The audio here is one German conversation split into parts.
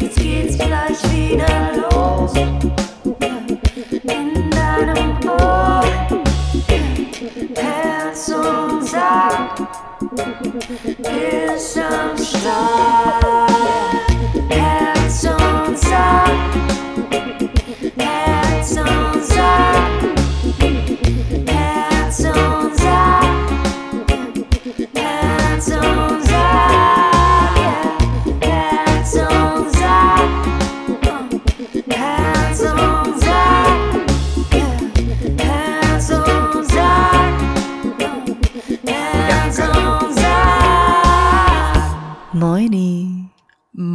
Jetzt geht's gleich wieder los. In deinem Ohr. Herz und Sack ist am Start.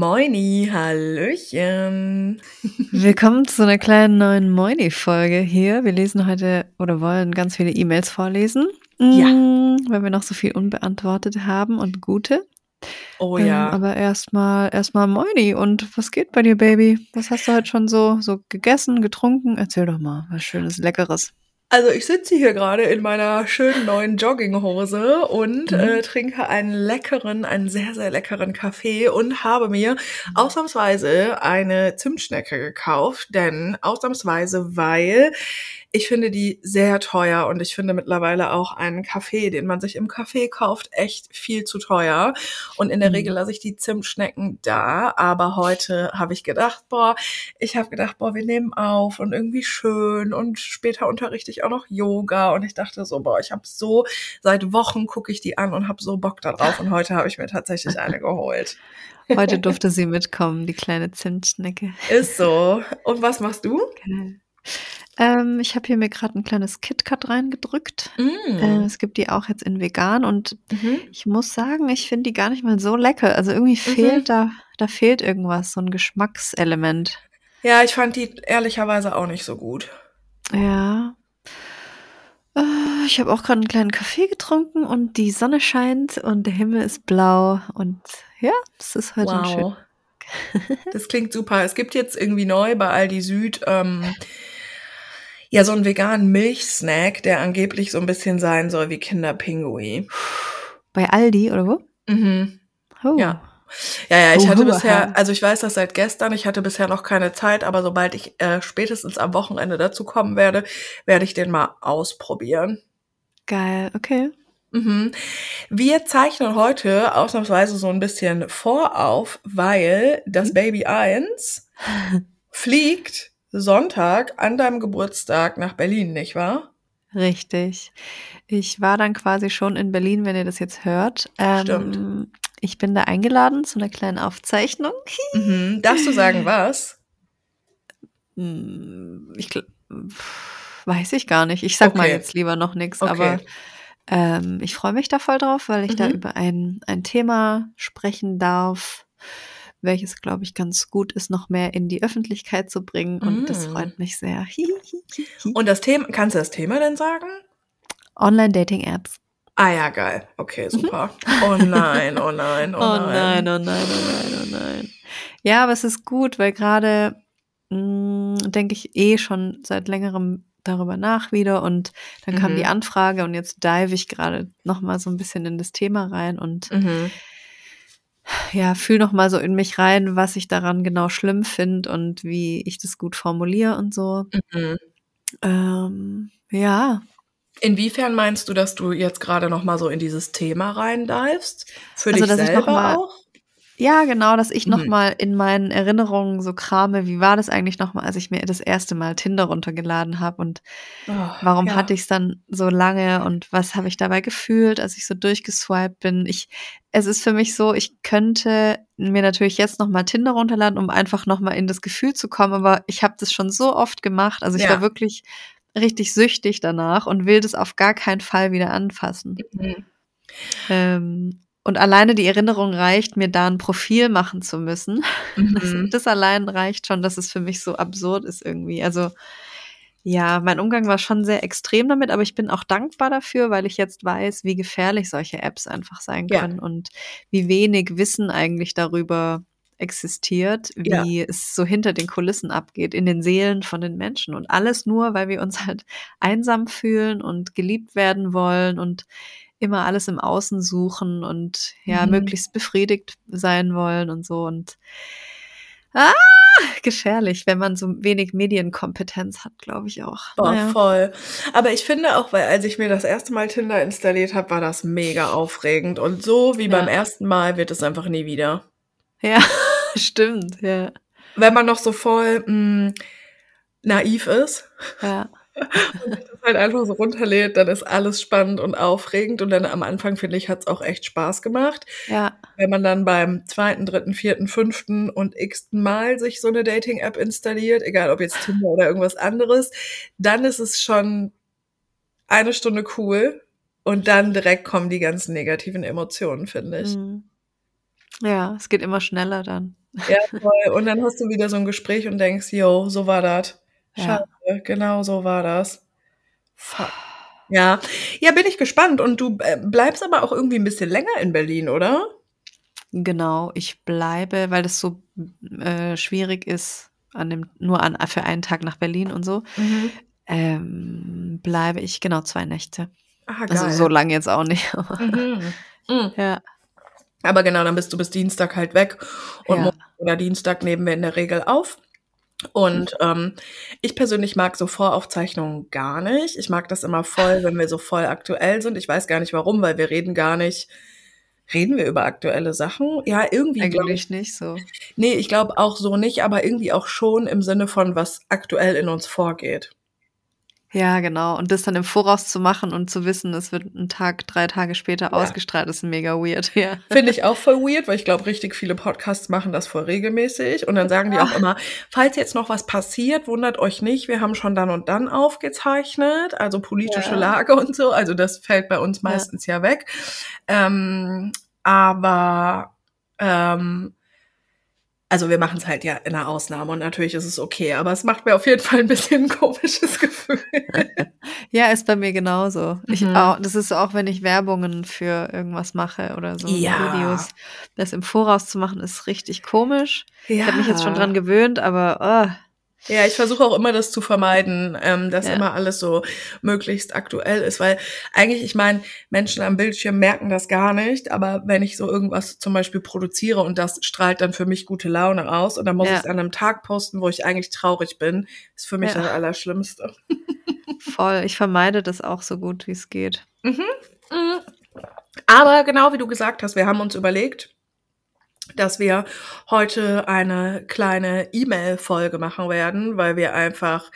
Moini, Hallöchen. Willkommen zu einer kleinen neuen Moini-Folge hier. Wir lesen heute oder wollen ganz viele E-Mails vorlesen. Ja. Mm, Weil wir noch so viel unbeantwortet haben und gute. Oh Ähm, ja. aber erstmal erstmal Moini. Und was geht bei dir, Baby? Was hast du heute schon so, so gegessen, getrunken? Erzähl doch mal, was Schönes, Leckeres. Also ich sitze hier gerade in meiner schönen neuen Jogginghose und Mhm. äh, trinke einen leckeren, einen sehr, sehr leckeren Kaffee und habe mir ausnahmsweise eine Zimtschnecke gekauft, denn ausnahmsweise, weil ich finde die sehr teuer und ich finde mittlerweile auch einen Kaffee, den man sich im Café kauft, echt viel zu teuer. Und in der Mhm. Regel lasse ich die Zimtschnecken da, aber heute habe ich gedacht, boah, ich habe gedacht, boah, wir nehmen auf und irgendwie schön und später unterrichte ich auch noch Yoga und ich dachte so, boah, ich habe so, seit Wochen gucke ich die an und habe so Bock darauf und heute habe ich mir tatsächlich eine geholt. Heute durfte sie mitkommen, die kleine Zimtschnecke. Ist so. Und was machst du? Geil. Ähm, ich habe hier mir gerade ein kleines KitKat reingedrückt. Äh, Mm. es gibt die auch jetzt in vegan und Mhm. ich muss sagen, ich finde die gar nicht mal so lecker. Also irgendwie Mhm. fehlt da, da fehlt irgendwas, so ein Geschmackselement. Ja, ich fand die ehrlicherweise auch nicht so gut. Ja. Äh, Ich habe auch gerade einen kleinen Kaffee getrunken und die Sonne scheint und der Himmel ist blau und ja, es ist heute ein schön. Wow. Das klingt super. Es gibt jetzt irgendwie neu bei Aldi Süd ähm, ja so einen veganen Milchsnack, der angeblich so ein bisschen sein soll wie Kinderpingui. Bei Aldi oder wo? Mhm. Oh. Ja. Ja, ja, ich hatte Oha. bisher, also ich weiß das seit gestern, ich hatte bisher noch keine Zeit, aber sobald ich äh, spätestens am Wochenende dazu kommen werde, werde ich den mal ausprobieren. Geil, okay. Mhm. Wir zeichnen heute ausnahmsweise so ein bisschen vorauf, weil das Mhm. Baby 1 fliegt Sonntag an deinem Geburtstag nach Berlin, nicht wahr? Richtig. Ich war dann quasi schon in Berlin, wenn ihr das jetzt hört. Stimmt. Ähm, ich bin da eingeladen zu einer kleinen Aufzeichnung. Mhm. Darfst du sagen, was? Hm, Ich weiß ich gar nicht. Ich sag mal Okay. jetzt lieber noch nichts, Okay. aber ähm, ich freue mich da voll drauf, weil ich da Mhm. über ein, ein Thema sprechen darf, welches, glaube ich, ganz gut ist, noch mehr in die Öffentlichkeit zu bringen. Und das Mm. freut mich sehr. Und das Thema, kannst du das Thema denn sagen? Online-Dating-Apps. Ah ja, geil. Okay, super. Oh nein, oh nein, oh, Oh nein. nein, oh nein, oh nein, oh nein. Ja, aber es ist gut, weil gerade mh, denke ich eh schon seit längerem darüber nach wieder und dann kam Mhm. die Anfrage und jetzt dive ich gerade noch mal so ein bisschen in das Thema rein und Mhm. Ja, fühl noch mal so in mich rein, was ich daran genau schlimm finde und wie ich das gut formuliere und so. Mhm. Ähm, ja, Inwiefern meinst du, dass du jetzt gerade noch mal so in dieses Thema reindivest? Für Also, dich selber mal- auch? Ja, genau, dass ich noch Mhm. mal in meinen Erinnerungen so krame, wie war das eigentlich noch mal, als ich mir das erste Mal Tinder runtergeladen habe und Oh, warum ja. hatte ich es dann so lange und was habe ich dabei gefühlt, als ich so durchgeswiped bin? Ich es ist für mich so, ich könnte mir natürlich jetzt noch mal Tinder runterladen, um einfach noch mal in das Gefühl zu kommen, aber ich habe das schon so oft gemacht. Also, ich Ja. war wirklich richtig süchtig danach und will das auf gar keinen Fall wieder anfassen. Mhm. Ähm, und alleine die Erinnerung reicht, mir da ein Profil machen zu müssen. Das, Mhm. das allein reicht schon, dass es für mich so absurd ist irgendwie. Also ja, mein Umgang war schon sehr extrem damit, aber ich bin auch dankbar dafür, weil ich jetzt weiß, wie gefährlich solche Apps einfach sein Ja. können und wie wenig Wissen eigentlich darüber existiert, Ja. wie es so hinter den Kulissen abgeht, in den Seelen von den Menschen. Und alles nur, weil wir uns halt einsam fühlen und geliebt werden wollen und immer alles im Außen suchen und ja, Mhm. möglichst befriedigt sein wollen und so und ah, gefährlich, wenn man so wenig Medienkompetenz hat, glaube ich auch. Boah, Naja. voll. Aber ich finde auch, weil als ich mir das erste Mal Tinder installiert habe, war das mega aufregend. Und so wie beim Ja. ersten Mal wird es einfach nie wieder. Ja, stimmt, ja. Wenn man noch so voll mh, naiv ist Ja. Und sich das halt einfach so runterlädt, dann ist alles spannend und aufregend. Und dann am Anfang, finde ich, hat es auch echt Spaß gemacht. Ja. Wenn man dann beim zweiten, dritten, vierten, fünften und x-ten Mal sich so eine Dating-App installiert, egal ob jetzt Tinder oder irgendwas anderes, dann ist es schon eine Stunde cool und dann direkt kommen die ganzen negativen Emotionen, finde ich. Mhm. Ja, es geht immer schneller dann. Ja, voll. Und dann hast du wieder so ein Gespräch und denkst, yo, so war das. Ja. Scheiße, genau so war das. Fuck. Ja. Ja, bin ich gespannt. Und du äh, bleibst aber auch irgendwie ein bisschen länger in Berlin, oder? Genau, ich bleibe, weil das so äh, schwierig ist, an dem, nur an, für einen Tag nach Berlin und so, ähm, bleibe ich genau zwei Nächte. Ah, geil. Also so lange jetzt auch nicht. aber Mhm. Mhm. ja, Aber genau, dann bist du bis Dienstag halt weg und Ja. Montag oder Dienstag nehmen wir in der Regel auf. Und ähm, ich persönlich mag so Voraufzeichnungen gar nicht. Ich mag das immer voll, wenn wir so voll aktuell sind. Ich weiß gar nicht warum, weil wir reden gar nicht. Reden wir über aktuelle Sachen? Ja, irgendwie. glaub ich, eigentlich nicht so. nee, ich glaube auch so nicht, aber irgendwie auch schon im Sinne von, was aktuell in uns vorgeht. Ja, genau. Und das dann im Voraus zu machen und zu wissen, es wird ein Tag, drei Tage später Ja. ausgestrahlt, ist mega weird. Ja. Finde ich auch voll weird, weil ich glaube, richtig viele Podcasts machen das voll regelmäßig. Und dann sagen die auch immer, falls jetzt noch was passiert, wundert euch nicht, wir haben schon dann und dann aufgezeichnet, also politische. Lage und so. Also das fällt bei uns meistens ja, weg. Ähm, aber ähm, also wir machen es halt ja in einer Ausnahme und natürlich ist es okay, aber es macht mir auf jeden Fall ein bisschen ein komisches Gefühl. Ja, ist bei mir genauso. Ich Mhm. auch, das ist auch, wenn ich Werbungen für irgendwas mache oder so Ja. Videos. Das im Voraus zu machen, ist richtig komisch. Ich habe mich jetzt schon dran gewöhnt, aber oh, Ja, ich versuche auch immer das zu vermeiden, ähm, dass Ja. immer alles so möglichst aktuell ist, weil eigentlich, ich meine, Menschen am Bildschirm merken das gar nicht, aber wenn ich so irgendwas zum Beispiel produziere und das strahlt dann für mich gute Laune aus und dann muss Ja. ich es an einem Tag posten, wo ich eigentlich traurig bin, ist für mich Ja. das Allerschlimmste. voll. Ich vermeide das auch so gut, wie es geht. Mhm. Aber genau wie du gesagt hast, wir haben uns überlegt, dass wir heute eine kleine E-Mail-Folge machen werden, weil wir einfach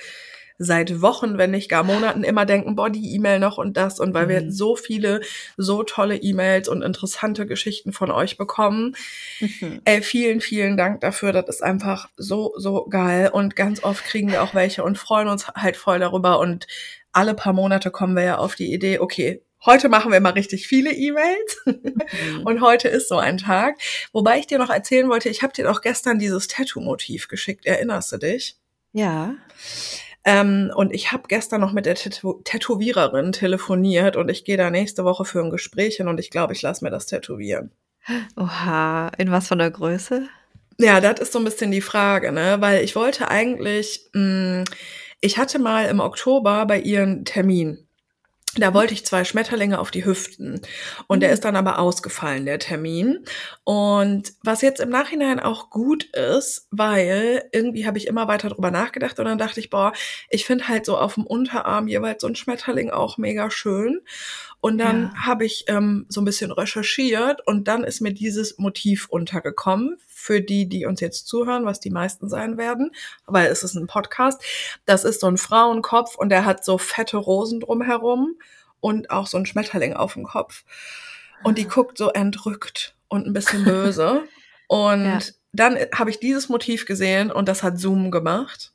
seit Wochen, wenn nicht gar Monaten immer denken, boah, die E-Mail noch und das und weil wir Mhm. so viele, so tolle E-Mails und interessante Geschichten von euch bekommen. Mhm. Ey, vielen, vielen Dank dafür. Das ist einfach so, so geil. Und ganz oft kriegen wir auch welche und freuen uns halt voll darüber. Und alle paar Monate kommen wir ja auf die Idee, okay, heute machen wir mal richtig viele E-Mails. Mhm. Und heute ist so ein Tag. Wobei ich dir noch erzählen wollte, ich habe dir doch gestern dieses Tattoo-Motiv geschickt. Erinnerst du dich? Ja. Ähm, und ich habe gestern noch mit der Tätow Tätowiererin telefoniert und ich gehe da nächste Woche für ein Gespräch hin und ich glaube, ich lasse mir das tätowieren. Oha. In was von der Größe? Ja, das ist so ein bisschen die Frage, ne? Weil ich wollte eigentlich, mh, ich hatte mal im Oktober bei ihr einen Termin. Da wollte ich zwei Schmetterlinge auf die Hüften. Und der Mhm. ist dann aber ausgefallen, der Termin. Und was jetzt im Nachhinein auch gut ist, weil irgendwie habe ich immer weiter drüber nachgedacht und dann dachte ich, boah, ich finde halt so auf dem Unterarm jeweils so ein Schmetterling auch mega schön. Und dann Ja. habe ich ähm, so ein bisschen recherchiert und dann ist mir dieses Motiv untergekommen. Für die, die uns jetzt zuhören, was die meisten sein werden, weil es ist ein Podcast. Das ist so ein Frauenkopf und der hat so fette Rosen drumherum und auch so ein Schmetterling auf dem Kopf. Und die guckt so entrückt und ein bisschen böse. Und Ja. dann habe ich dieses Motiv gesehen und das hat Zoom gemacht.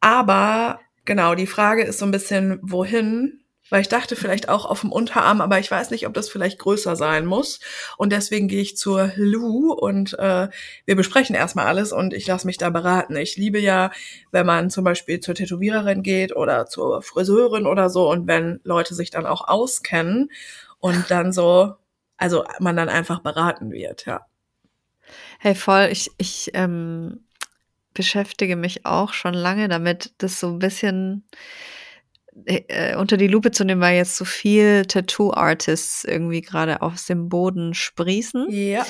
Aber genau, die Frage ist so ein bisschen, wohin? Weil ich dachte vielleicht auch auf dem Unterarm, aber ich weiß nicht, ob das vielleicht größer sein muss. Und deswegen gehe ich zur Lou und äh, wir besprechen erstmal alles und ich lasse mich da beraten. Ich liebe ja, wenn man zum Beispiel zur Tätowiererin geht oder zur Friseurin oder so und wenn Leute sich dann auch auskennen und dann so, also man dann einfach beraten wird, ja. Hey, voll. Ich, ich ähm, beschäftige mich auch schon lange damit, das so ein bisschen äh, unter die Lupe zu nehmen, weil jetzt so viel Tattoo-Artists irgendwie gerade aus dem Boden sprießen. Ja.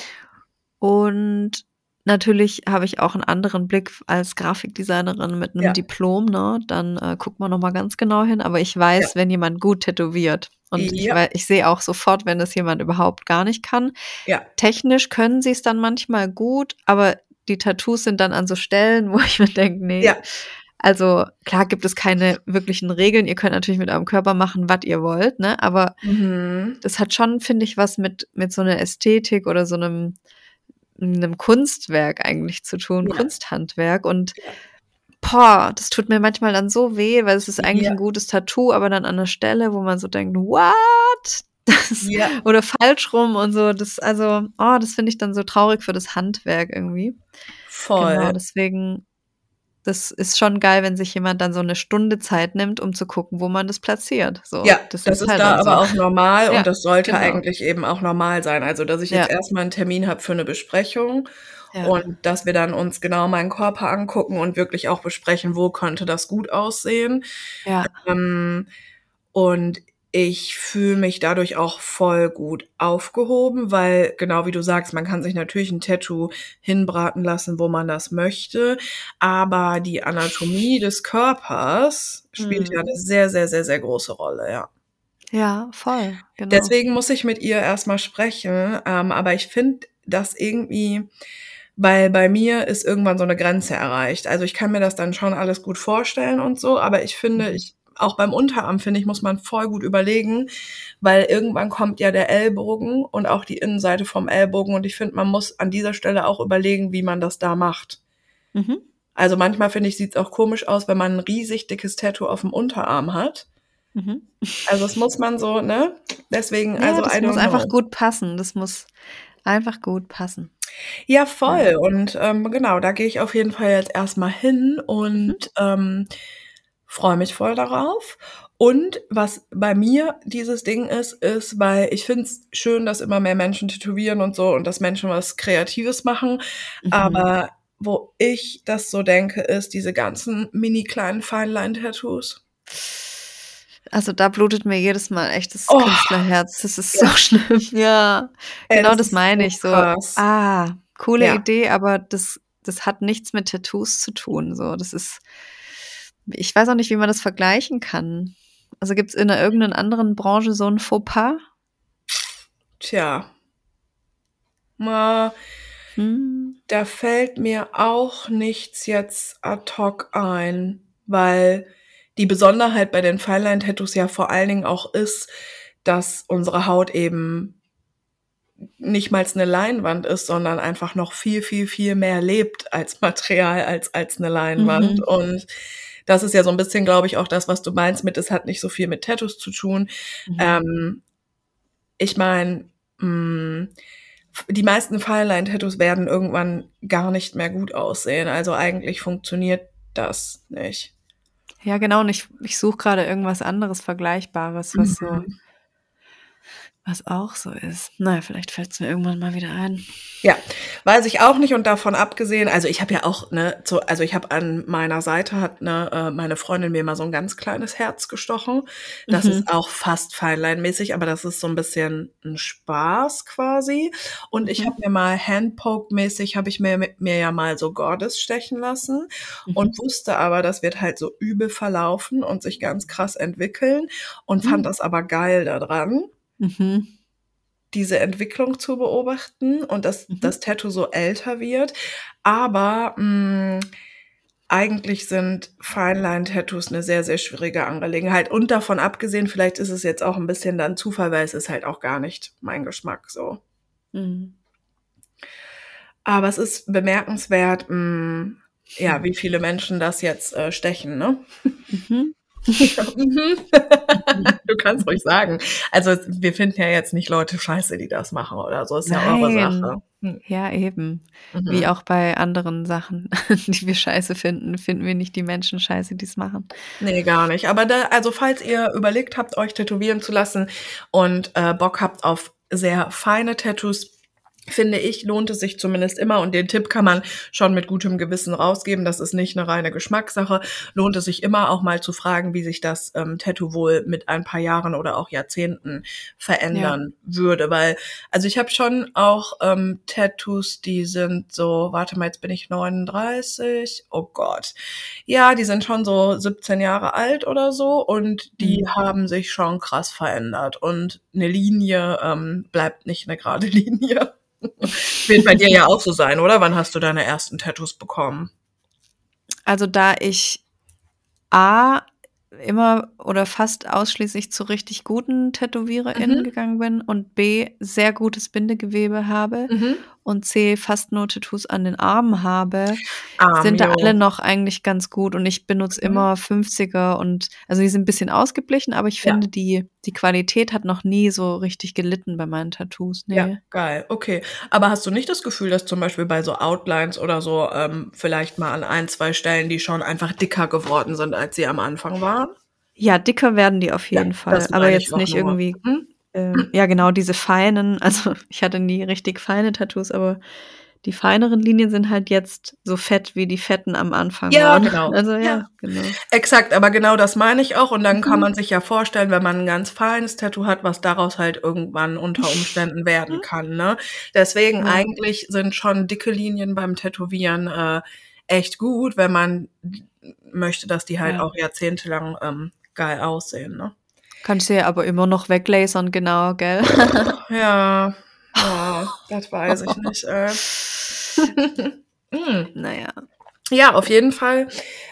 Und natürlich habe ich auch einen anderen Blick als Grafikdesignerin mit einem Ja. Diplom, ne? Dann äh, guckt man noch mal ganz genau hin. Aber ich weiß, Ja. wenn jemand gut tätowiert. Und ich, Ja. wei- ich sehe auch sofort, wenn es jemand überhaupt gar nicht kann. Ja. Technisch können sie es dann manchmal gut, aber die Tattoos sind dann an so Stellen, wo ich mir denke, nee. Ja. Also klar gibt es keine wirklichen Regeln. Ihr könnt natürlich mit eurem Körper machen, was ihr wollt, ne? Aber Mhm. das hat schon, finde ich, was mit, mit so einer Ästhetik oder so einem, einem Kunstwerk eigentlich zu tun, Ja. Kunsthandwerk. Und boah, das tut mir manchmal dann so weh, weil es ist eigentlich Ja. ein gutes Tattoo, aber dann an einer Stelle, wo man so denkt, what? Das, Ja. oder falsch rum und so. Das, also, oh, das finde ich dann so traurig für das Handwerk irgendwie. Voll. Genau, deswegen, das ist schon geil, wenn sich jemand dann so eine Stunde Zeit nimmt, um zu gucken, wo man das platziert. So, Ja, das, ist, halt da aber so. auch normal Ja, und das sollte genau. eigentlich eben auch normal sein. Also, dass ich jetzt Ja. erstmal einen Termin habe für eine Besprechung Ja. und dass wir dann uns genau meinen Körper angucken und wirklich auch besprechen, wo könnte das gut aussehen. ja. Ähm, und ich fühle mich dadurch auch voll gut aufgehoben, weil genau wie du sagst, man kann sich natürlich ein Tattoo hinbraten lassen, wo man das möchte, aber die Anatomie des Körpers spielt ja Mhm. eine sehr, sehr, sehr, sehr große Rolle, ja. Ja, voll. Genau. Deswegen muss ich mit ihr erstmal sprechen, ähm, aber ich finde das irgendwie, weil bei mir ist irgendwann so eine Grenze erreicht. Also ich kann mir das dann schon alles gut vorstellen und so, aber ich finde, Mhm. ich auch beim Unterarm finde ich, muss man voll gut überlegen, weil irgendwann kommt ja der Ellbogen und auch die Innenseite vom Ellbogen und ich finde, man muss an dieser Stelle auch überlegen, wie man das da macht. Mhm. Also manchmal finde ich, sieht es auch komisch aus, wenn man ein riesig dickes Tattoo auf dem Unterarm hat. Mhm. Also das muss man so, ne? Deswegen, Ja, also das muss einfach gut passen. Das muss einfach gut passen. Ja, voll. Und ähm, genau, da gehe ich auf jeden Fall jetzt erstmal hin und ähm, freue mich voll darauf. Und was bei mir dieses Ding ist, ist, weil ich finde es schön, dass immer mehr Menschen tätowieren und so und dass Menschen was Kreatives machen. Mhm. Aber wo ich das so denke, ist diese ganzen mini kleinen Feinline-Tattoos. Also da blutet mir jedes Mal echt das Oh. Künstlerherz. Das ist Ja. so schlimm. Ja, Ey, genau das meine so ich. So, krass. ah, coole Ja. Idee, aber das, das hat nichts mit Tattoos zu tun. So, das ist, ich weiß auch nicht, wie man das vergleichen kann. Also gibt es in einer irgendeiner anderen Branche so ein Fauxpas? Tja. Mal, Hm. da fällt mir auch nichts jetzt ad hoc ein, weil die Besonderheit bei den Feinline-Tattoos ja vor allen Dingen auch ist, dass unsere Haut eben nicht mal eine Leinwand ist, sondern einfach noch viel, viel, viel mehr lebt als Material, als, als eine Leinwand. Mhm. Und das ist ja so ein bisschen, glaube ich, auch das, was du meinst mit, es hat nicht so viel mit Tattoos zu tun. Mhm. Ähm, ich meine, die meisten Fireline-Tattoos werden irgendwann gar nicht mehr gut aussehen. Also eigentlich funktioniert das nicht. Ja, genau. Und ich, ich suche gerade irgendwas anderes Vergleichbares, was so, Mhm. Was auch so ist. Naja, vielleicht fällt es mir irgendwann mal wieder ein. Ja, weiß ich auch nicht und davon abgesehen, also ich habe ja auch, ne, so, also ich habe an meiner Seite hat ne, äh, meine Freundin mir mal so ein ganz kleines Herz gestochen. Das Mhm. ist auch fast Feinline-mäßig, aber das ist so ein bisschen ein Spaß quasi. Und ich Mhm. habe mir mal Handpoke-mäßig, habe ich mir, mir ja mal so Goddess stechen lassen und Mhm. wusste aber, das wird halt so übel verlaufen und sich ganz krass entwickeln und fand Mhm. das aber geil daran Mhm. diese Entwicklung zu beobachten und dass Mhm. das Tattoo so älter wird. Aber mh, eigentlich sind Feinline-Tattoos eine sehr, sehr schwierige Angelegenheit. Und davon abgesehen, vielleicht ist es jetzt auch ein bisschen dann Zufall, weil es ist halt auch gar nicht mein Geschmack so. Mhm. Aber es ist bemerkenswert, mh, ja, wie viele Menschen das jetzt äh, stechen, ne? Mhm. Du kannst ruhig sagen. Also wir finden ja jetzt nicht Leute scheiße, die das machen oder so. Ist ja eure Nein. Sache. Hm. Ja, eben. Mhm. Wie auch bei anderen Sachen, die wir scheiße finden, finden wir nicht die Menschen scheiße, die es machen. Nee, gar nicht. Aber da, also falls ihr überlegt habt, euch tätowieren zu lassen und äh, Bock habt auf sehr feine Tattoos, finde ich, lohnt es sich zumindest immer und den Tipp kann man schon mit gutem Gewissen rausgeben. Das ist nicht eine reine Geschmackssache. Lohnt es sich immer auch mal zu fragen, wie sich das ähm, Tattoo wohl mit ein paar Jahren oder auch Jahrzehnten verändern würde. Weil, also ich habe schon auch ähm, Tattoos, die sind so, warte mal, jetzt bin ich 39. Oh Gott. Ja, die sind schon so 17 Jahre alt oder so und die Mhm. haben sich schon krass verändert. Und eine Linie ähm, bleibt nicht eine gerade Linie. Wird bei dir ja auch so sein, oder? Wann hast du deine ersten Tattoos bekommen? Also da ich A immer oder fast ausschließlich zu richtig guten TätowiererInnen Mhm. gegangen bin und B sehr gutes Bindegewebe habe Mhm. Und C fast nur Tattoos an den Armen habe, Arm, sind da jo. alle noch eigentlich ganz gut und ich benutze Mhm. immer 50er und also die sind ein bisschen ausgeblichen, aber ich Ja. finde, die die Qualität hat noch nie so richtig gelitten bei meinen Tattoos, Ja, ne. geil, okay. Aber hast du nicht das Gefühl, dass zum Beispiel bei so Outlines oder so ähm, vielleicht mal an ein, zwei Stellen die schon einfach dicker geworden sind, als sie am Anfang waren? Ja, dicker werden die auf Ja, jeden Fall, das aber jetzt nicht irgendwie Mhm. Ähm, ja genau, diese feinen also ich hatte nie richtig feine Tattoos, aber die feineren Linien sind halt jetzt so fett, wie die fetten am Anfang Ja, waren. genau. Also Ja. ja, genau. Exakt, aber genau das meine ich auch. Und dann kann Mhm. man sich ja vorstellen, wenn man ein ganz feines Tattoo hat, was daraus halt irgendwann unter Umständen werden kann. Ne? Deswegen Ja. eigentlich sind schon dicke Linien beim Tätowieren äh, echt gut, wenn man möchte, dass die halt Ja. auch jahrzehntelang ähm, geil aussehen. Ne? Kannst du ja aber immer noch weglasern, genau, gell? Ja, ja, das weiß ich nicht. Äh. mm. Na ja. Auf jeden Fall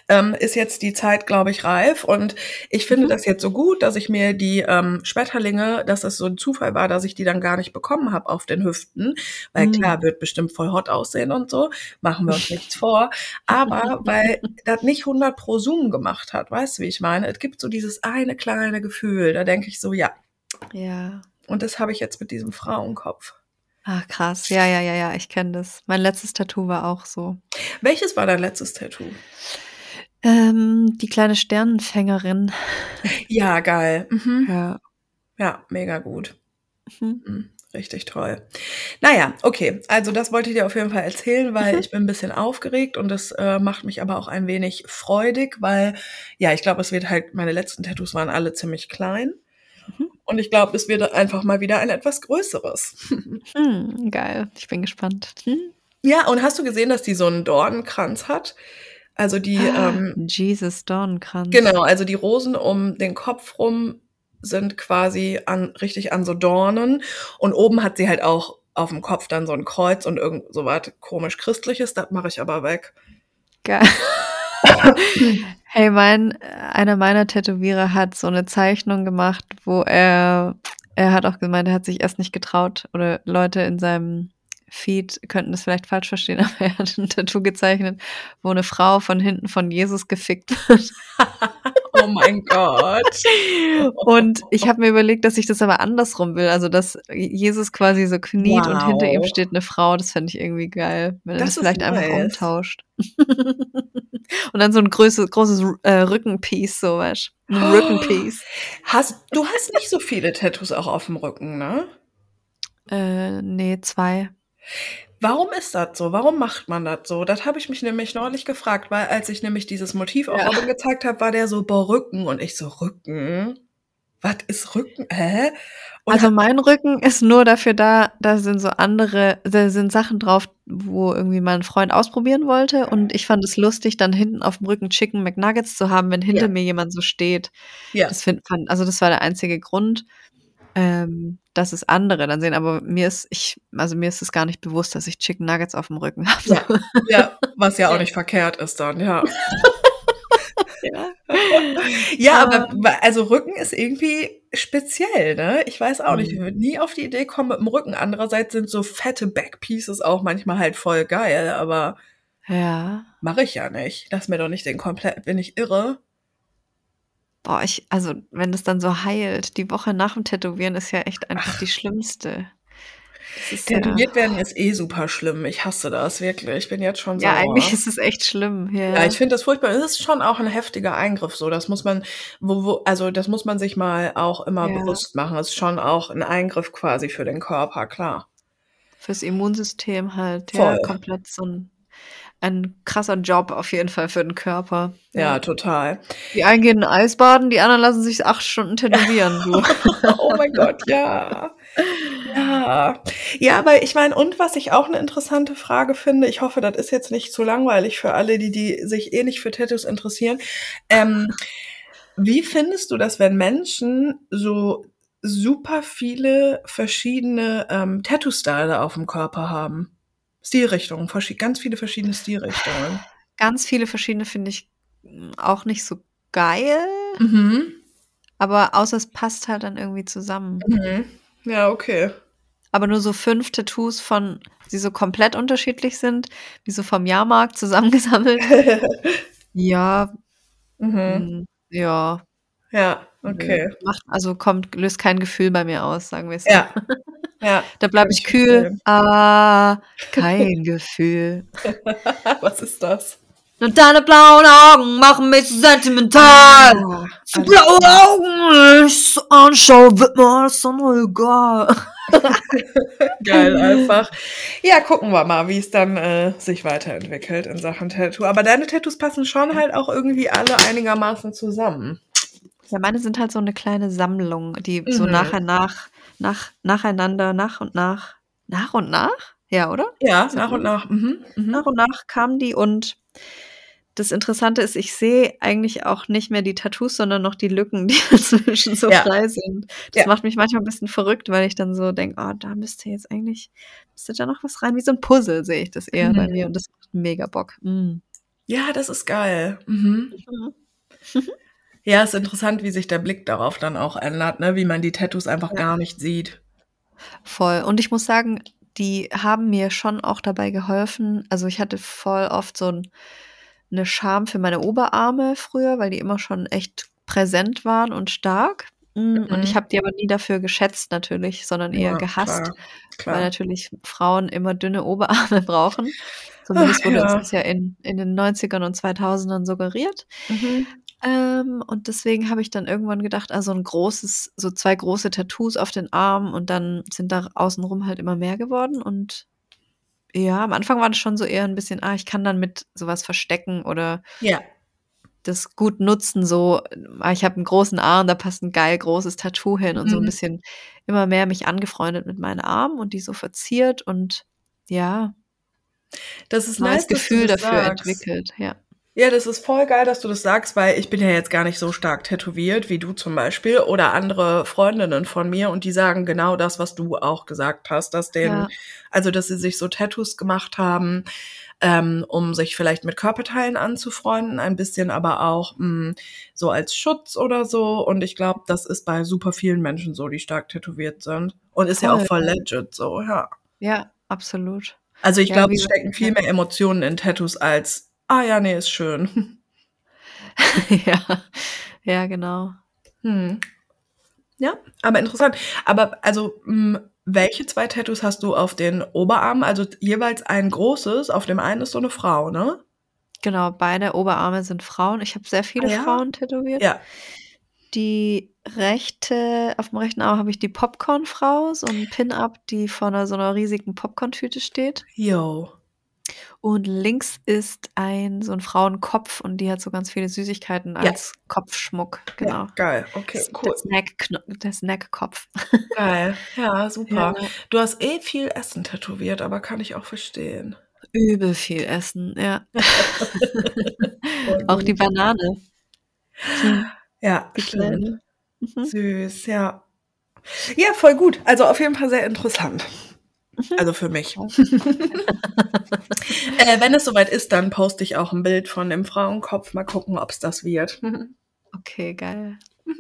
ähm, ist jetzt die Zeit, glaube ich, reif. Und ich finde Mhm. das jetzt so gut, dass ich mir die ähm, Schmetterlinge, dass es so ein Zufall war, dass ich die dann gar nicht bekommen habe auf den Hüften. Weil Mhm. klar, wird bestimmt voll hot aussehen und so. Machen wir uns nichts vor. Aber weil das nicht 100 pro Zoom gemacht hat, weißt du, wie ich meine? Es gibt so dieses eine kleine Gefühl, da denke ich so, ja. Ja. Und das habe ich jetzt mit diesem Frauenkopf. Ach krass. Ja, ja, ja, ja, ich kenne das. Mein letztes Tattoo war auch so. Welches war dein letztes Tattoo? Ähm, die kleine Sternenfängerin. Ja, geil. Mhm. Ja. Ja, mega gut. Mhm. Mhm, Richtig toll. Naja, okay. Also das wollte ich dir auf jeden Fall erzählen, weil Mhm. ich bin ein bisschen aufgeregt und das äh, macht mich aber auch ein wenig freudig, weil ja, ich glaube, es wird halt, meine letzten Tattoos waren alle ziemlich klein. Mhm. Und ich glaube, es wird einfach mal wieder ein etwas größeres. Hm, geil. Ich bin gespannt. Hm? ja, und hast du gesehen, dass die so einen Dornenkranz hat? Also die, Ah, ähm, Jesus Dornenkranz. genau, also die Rosen um den Kopf rum sind quasi an, richtig an so Dornen. Und oben hat sie halt auch auf dem Kopf dann so ein Kreuz und irgend so was komisch Christliches. Das mache ich aber weg. Geil. Hey, mein, einer meiner Tätowierer hat so eine Zeichnung gemacht, wo er, er hat auch gemeint, er hat sich erst nicht getraut oder Leute in seinem Feed könnten das vielleicht falsch verstehen, aber er hat ein Tattoo gezeichnet, wo eine Frau von hinten von Jesus gefickt wird. Oh mein Gott. Und ich habe mir überlegt, dass ich das aber andersrum will. Also, dass Jesus quasi so kniet und hinter ihm Wow. steht eine Frau. Das fände ich irgendwie geil, wenn er Das vielleicht einfach nice. umtauscht. und dann so ein großes, großes äh, Rückenpiece, so du. Ein Rückenpiece. Hast, du hast nicht so viele Tattoos auch auf dem Rücken, ne? Äh, nee, zwei. Warum ist das so? Warum macht man das so? Das habe ich mich nämlich neulich gefragt, weil als ich nämlich dieses Motiv auf Ja. Robin gezeigt habe, war der so, boah, Rücken. Und ich so, Rücken? Was ist Rücken? Hä? Und Also mein Rücken ist nur dafür da, da sind so andere, da sind Sachen drauf, wo irgendwie mein Freund ausprobieren wollte und ich fand es lustig, dann hinten auf dem Rücken Chicken McNuggets zu haben, wenn hinter Ja. mir jemand so steht. ja. Das find, fand, also das war der einzige Grund, ähm, dass es andere dann sehen. Aber mir ist, ich, also mir ist es gar nicht bewusst, dass ich Chicken Nuggets auf dem Rücken habe. Ja. ja, was ja auch nicht verkehrt ist dann, ja. ja. Ja, aber wa- also Rücken ist irgendwie speziell, ne? Ich weiß auch nicht, ich Mhm. würde nie auf die Idee kommen mit dem Rücken. Andererseits sind so fette Backpieces auch manchmal halt voll geil, aber ja. mache ich ja nicht. Lass mir doch nicht den komplett, bin ich irre? Boah, ich, also wenn das dann so heilt, die Woche nach dem Tätowieren ist ja echt einfach die schlimmste. Ist ja, Tätowiert werden ist eh super schlimm. Ich hasse das wirklich. Ich bin jetzt schon ja, sauer. eigentlich ist es echt schlimm. Ja, Ja, ich finde das furchtbar. Es ist schon auch ein heftiger Eingriff so. Das muss man, wo, wo, also das muss man sich mal auch immer Ja. bewusst machen. Es ist schon auch ein Eingriff quasi für den Körper, klar. Fürs Immunsystem halt, ja, Voll. komplett so 'n ein krasser Job auf jeden Fall für den Körper. Ja, total. Die einen gehen Eisbaden, die anderen lassen sich 8 Stunden tätowieren, du. Oh mein Gott, ja. Ja. Ja, aber ich meine und was ich auch 'ne interessante Frage finde, ich hoffe, das ist jetzt nicht zu langweilig für alle, die die sich eh nicht für Tattoos interessieren. Ähm, wie findest du das, wenn Menschen so super viele verschiedene, ähm, Tattoo-Style aufm Körper haben? Stilrichtungen, ganz viele verschiedene Stilrichtungen. Ganz viele verschiedene finde ich, hm, auch nicht so geil. Mhm. Aber außer es passt halt dann irgendwie zusammen. Mhm. Ja, okay. Aber nur so 5 Tattoos von die so komplett unterschiedlich sind, wie so vom Jahrmarkt zusammengesammelt. Ja. Mhm. Hm, ja. Ja. Okay. Macht also kommt löst kein Gefühl bei mir aus, sagen wir's so. Ja. Ja, Da bleibe ich kühl. Ah, kein Gefühl. Was ist das? Nur deine blauen Augen machen mich sentimental. Ah, So alles blaue. Augen, ich so anschaue, wird mir alles andere egal. Geil einfach. Ja, gucken wir mal, wie's dann, äh, sich weiterentwickelt in Sachen Tattoo. Aber deine Tattoos passen schon halt auch irgendwie alle einigermaßen zusammen. Ja, meine sind halt so 'ne kleine Sammlung, die so Mhm. nachher nach nach nacheinander, nach und nach nach und nach? Ja, oder? Ja, nach und nach. Mhm, Nach mhm. und nach kamen die und das Interessante ist, ich sehe eigentlich auch nicht mehr die Tattoos, sondern noch die Lücken, die dazwischen so Ja. frei sind. Das Ja. macht mich manchmal 'n bisschen verrückt, weil ich dann so denke: „Oh, da müsste jetzt eigentlich müsste da noch was rein.“ Wie so 'n Puzzle sehe ich das eher bei mir Mhm. und das macht mega Bock. Mhm. Ja, das ist geil. Mhm. Mhm. Ja, ist interessant, wie sich der Blick darauf dann auch ändert, ne, wie man die Tattoos einfach Ja. gar nicht sieht. Voll. Und ich muss sagen, die haben mir schon auch dabei geholfen also, ich hatte voll oft so 'n 'ne Scham für meine Oberarme früher, weil die immer schon echt präsent waren und stark. Hm, und ich Mhm. habe die aber nie dafür geschätzt natürlich, sondern eher Ja, gehasst, klar, weil klar. natürlich Frauen immer dünne Oberarme brauchen. Zumindest Ach wurde uns ja. das ja in in den 90ern und 2000ern suggeriert. Mhm. Ähm, und deswegen habe ich dann irgendwann gedacht, ah, so 'n großes so 2 große Tattoos auf den Armen und dann sind da außenrum halt immer mehr geworden und ja, am Anfang war das schon so eher 'n bisschen, ah, ich kann dann mit so was verstecken oder Ja. das gut nutzen, so, ah, ich habe 'n großen Arm, da passt 'n geil großes Tattoo hin und so 'n Mhm. bisschen immer mehr mich angefreundet mit meinen Armen und die so verziert und ja Das ist neues nice, Gefühl dafür sagst. entwickelt, ja. Ja, das ist voll geil, dass du das sagst, weil ich bin ja jetzt gar nicht so stark tätowiert wie du zum Beispiel oder andere Freundinnen von mir und die sagen genau das, was du auch gesagt hast, dass denen Ja. also, dass sie sich so Tattoos gemacht haben, ähm, um sich vielleicht mit Körperteilen anzufreunden, ein bisschen aber auch, hm, so als Schutz oder so. Und ich glaube, das ist bei super vielen Menschen so, die stark tätowiert sind. Und ist ja auch Voll, legit so, ja. Ja, absolut. Also, ich Ja, glaube, es stecken viel ja. mehr Emotionen in Tattoos als: „Ah ja, ne, ist schön.“ Ja, ja, genau. Mhm. Ja, aber interessant. Aber also, hm, welche 2 Tattoos hast du auf den Oberarmen? Also, jeweils ein großes, auf dem einen ist so 'ne Frau, ne? Genau, beide Oberarme sind Frauen. Ich habe sehr Ah viele ja? Frauen tätowiert. Ja. Die rechte auf'm rechten Arm habe ich die Popcornfrau, so 'n Pin-Up, die vor 'ner so 'ner riesigen Popcorntüte steht. Jo. Und links ist ein so 'n Frauenkopf und die hat so ganz viele Süßigkeiten Ja. als Kopfschmuck, Ja, genau. geil. Okay, Das cool. der Snackkopf. Geil. Ja, super. Ja. Du hast eh viel Essen tätowiert, aber kann ich auch verstehen. Übel viel Essen, ja. Auch die. Banane. Hm. Ja, Die. Kleine. Mhm. Süß, ja. Ja, voll gut. Also, auf jeden Fall sehr interessant. Also, für mich. Äh, wenn es soweit ist, dann poste ich auch 'n Bild von dem Frauenkopf. Mal gucken, ob's das wird. Okay, geil. Mhm.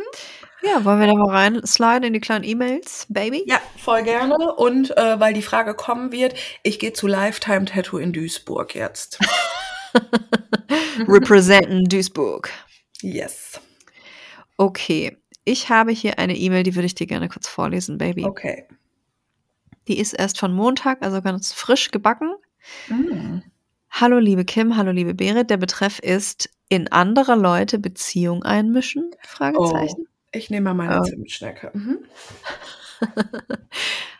Ja, wollen wir da mal reinsliden in die kleinen E-Mails, Baby? Ja, voll gerne. Und, äh, weil die Frage kommen wird, ich gehe zu Lifetime Tattoo in Duisburg jetzt. Representen Duisburg. Yes. Okay, ich habe hier eine E-Mail, die würde ich dir gerne kurz vorlesen, Baby. Okay. Die ist erst von Montag, also ganz frisch gebacken. Hm. Hallo liebe Kim, hallo liebe Berit. Der Betreff ist in andere Leute Beziehung einmischen? Oh, Fragezeichen. ich nehme mal meine Oh. Zimtschnecke. Mhm.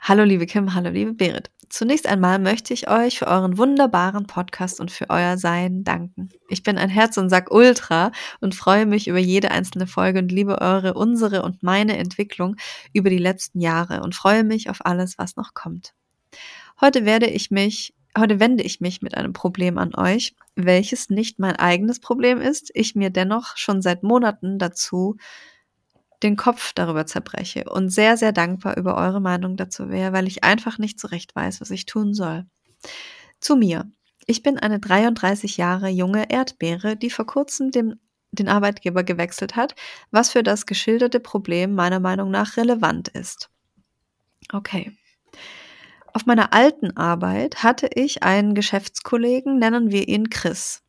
Hallo liebe Kim, hallo liebe Berit. Zunächst einmal möchte ich euch für euren wunderbaren Podcast und für euer Sein danken. Ich bin ein Herz und Sack Ultra und freue mich über jede einzelne Folge und liebe eure, unsere und meine Entwicklung über die letzten Jahre und freue mich auf alles, was noch kommt. Heute werde ich mich, heute wende ich mich mit einem Problem an euch, welches nicht mein eigenes Problem ist, ich mir dennoch schon seit Monaten dazu den Kopf darüber zerbreche und sehr, sehr dankbar über eure Meinung dazu wäre, weil ich einfach nicht so recht weiß, was ich tun soll. Zu mir. Ich bin eine 33 Jahre junge Erdbeere, die vor kurzem dem, den Arbeitgeber gewechselt hat, was für das geschilderte Problem meiner Meinung nach relevant ist. Okay. Auf meiner alten Arbeit hatte ich einen Geschäftskollegen, nennen wir ihn Chris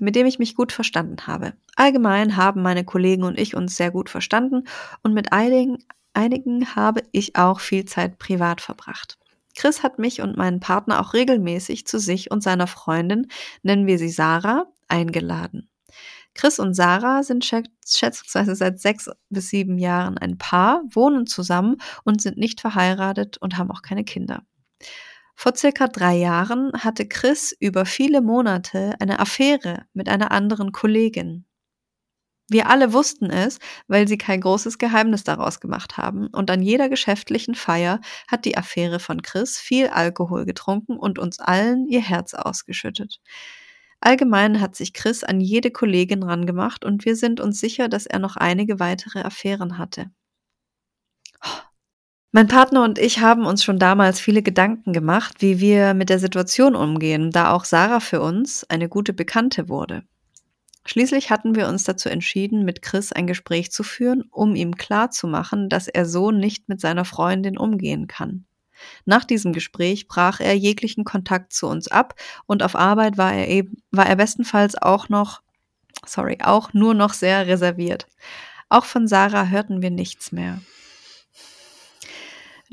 mit dem ich mich gut verstanden habe. Allgemein haben meine Kollegen und ich uns sehr gut verstanden und mit einigen, einigen habe ich auch viel Zeit privat verbracht. Chris hat mich und meinen Partner auch regelmäßig zu sich und seiner Freundin, nennen wir sie Sarah, eingeladen. Chris und Sarah sind schätzungsweise seit sechs bis sieben Jahren ein Paar, wohnen zusammen und sind nicht verheiratet und haben auch keine Kinder. Vor circa drei Jahren hatte Chris über viele Monate eine Affäre mit einer anderen Kollegin. Wir alle wussten es, weil sie kein großes Geheimnis daraus gemacht haben, und an jeder geschäftlichen Feier hat die Affäre von Chris viel Alkohol getrunken und uns allen ihr Herz ausgeschüttet. Allgemein hat sich Chris an jede Kollegin rangemacht und wir sind uns sicher, dass er noch einige weitere Affären hatte. Mein Partner und ich haben uns schon damals viele Gedanken gemacht, wie wir mit der Situation umgehen, da auch Sarah für uns eine gute Bekannte wurde. Schließlich hatten wir uns dazu entschieden, mit Chris ein Gespräch zu führen, um ihm klarzumachen, dass er so nicht mit seiner Freundin umgehen kann. Nach diesem Gespräch brach er jeglichen Kontakt zu uns ab und auf Arbeit war er eben, war er bestenfalls auch noch, sorry, auch nur noch sehr reserviert. Auch von Sarah hörten wir nichts mehr.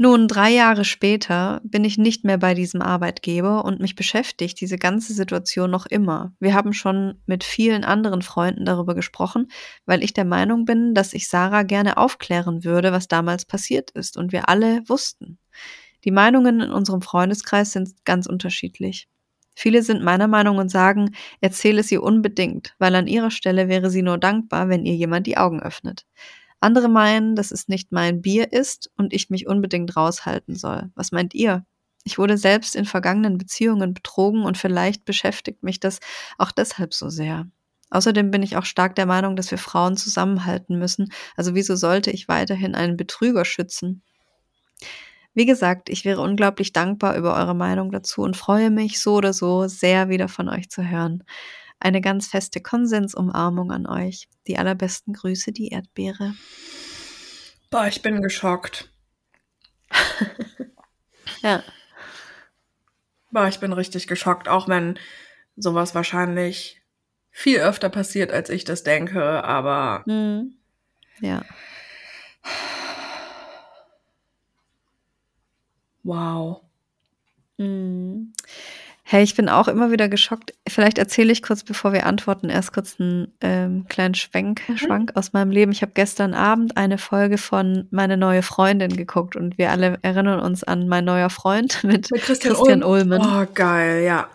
Nun, drei Jahre später bin ich nicht mehr bei diesem Arbeitgeber und mich beschäftigt diese ganze Situation noch immer. Wir haben schon mit vielen anderen Freunden darüber gesprochen, weil ich der Meinung bin, dass ich Sarah gerne aufklären würde, was damals passiert ist und wir alle wussten. Die Meinungen in unserem Freundeskreis sind ganz unterschiedlich. Viele sind meiner Meinung und sagen, erzähle es ihr unbedingt, weil an ihrer Stelle wäre sie nur dankbar, wenn ihr jemand die Augen öffnet. Andere meinen, dass es nicht mein Bier ist und ich mich unbedingt raushalten soll. Was meint ihr? Ich wurde selbst in vergangenen Beziehungen betrogen und vielleicht beschäftigt mich das auch deshalb so sehr. Außerdem bin ich auch stark der Meinung, dass wir Frauen zusammenhalten müssen. Also wieso sollte ich weiterhin einen Betrüger schützen? Wie gesagt, ich wäre unglaublich dankbar über eure Meinung dazu und freue mich so oder so sehr wieder von euch zu hören. Eine ganz feste Konsensumarmung an euch. Die allerbesten Grüße, die Erdbeere. Boah, ich bin geschockt. ja. Boah, ich bin richtig geschockt, auch wenn sowas wahrscheinlich viel öfter passiert, als ich das denke, aber. Mhm. Ja. Wow. Mhm. Hey, ich bin auch immer wieder geschockt. Vielleicht erzähle ich kurz, bevor wir antworten, erst kurz einen ähm, kleinen Schwenk, Mhm. Schwank aus meinem Leben. Ich habe gestern Abend eine Folge von Meine neue Freundin geguckt und wir alle erinnern uns an mein neuer Freund mit, Mit Christian, Christian Ulm. Ullmann. Oh, geil, ja.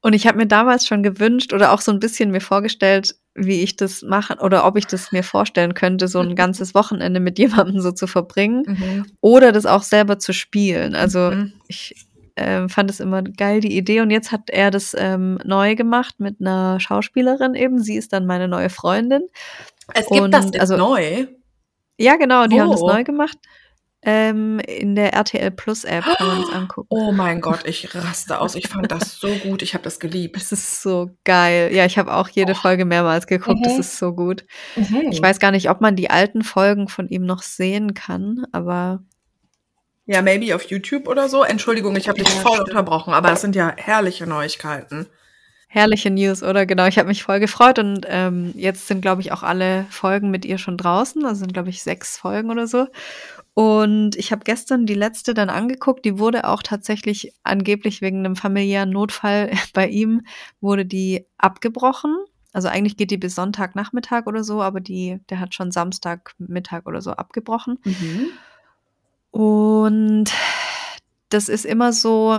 Und ich habe mir damals schon gewünscht oder auch so ein bisschen mir vorgestellt, wie ich das machen oder ob ich das mir vorstellen könnte, so ein ganzes Wochenende mit jemandem so zu verbringen Mhm. oder das auch selber zu spielen. Also Mhm. ich ähm, fand es immer geil, die Idee. Und jetzt hat er das ähm, neu gemacht mit einer Schauspielerin eben. Sie ist dann meine neue Freundin. Es gibt das Und, jetzt also- neu. Ja, genau, die haben das Wo? neu gemacht. Ähm, in der RTL Plus App kann man das angucken. Oh mein Gott, ich raste aus. Ich fand das so gut. Ich habe das geliebt. Das ist so geil. Ja, ich habe auch jede Folge mehrmals geguckt. Das Mhm. ist so gut. Mhm. Ich weiß gar nicht, ob man die alten Folgen von ihm noch sehen kann, aber Ja, maybe auf YouTube oder so. Entschuldigung, ich habe dich voll unterbrochen, aber es sind ja herrliche Neuigkeiten. herrliche News, oder? Genau, ich habe mich voll gefreut und ähm, jetzt sind, glaube ich, auch alle Folgen mit ihr schon draußen. Also sind, glaube ich, sechs Folgen oder so. Und ich habe gestern die letzte dann angeguckt. Die wurde auch tatsächlich angeblich wegen einem familiären Notfall bei ihm, wurde die abgebrochen. Also eigentlich geht die bis Sonntagnachmittag oder so, aber die, der hat schon Samstagmittag oder so abgebrochen. Mhm. Und das ist immer so,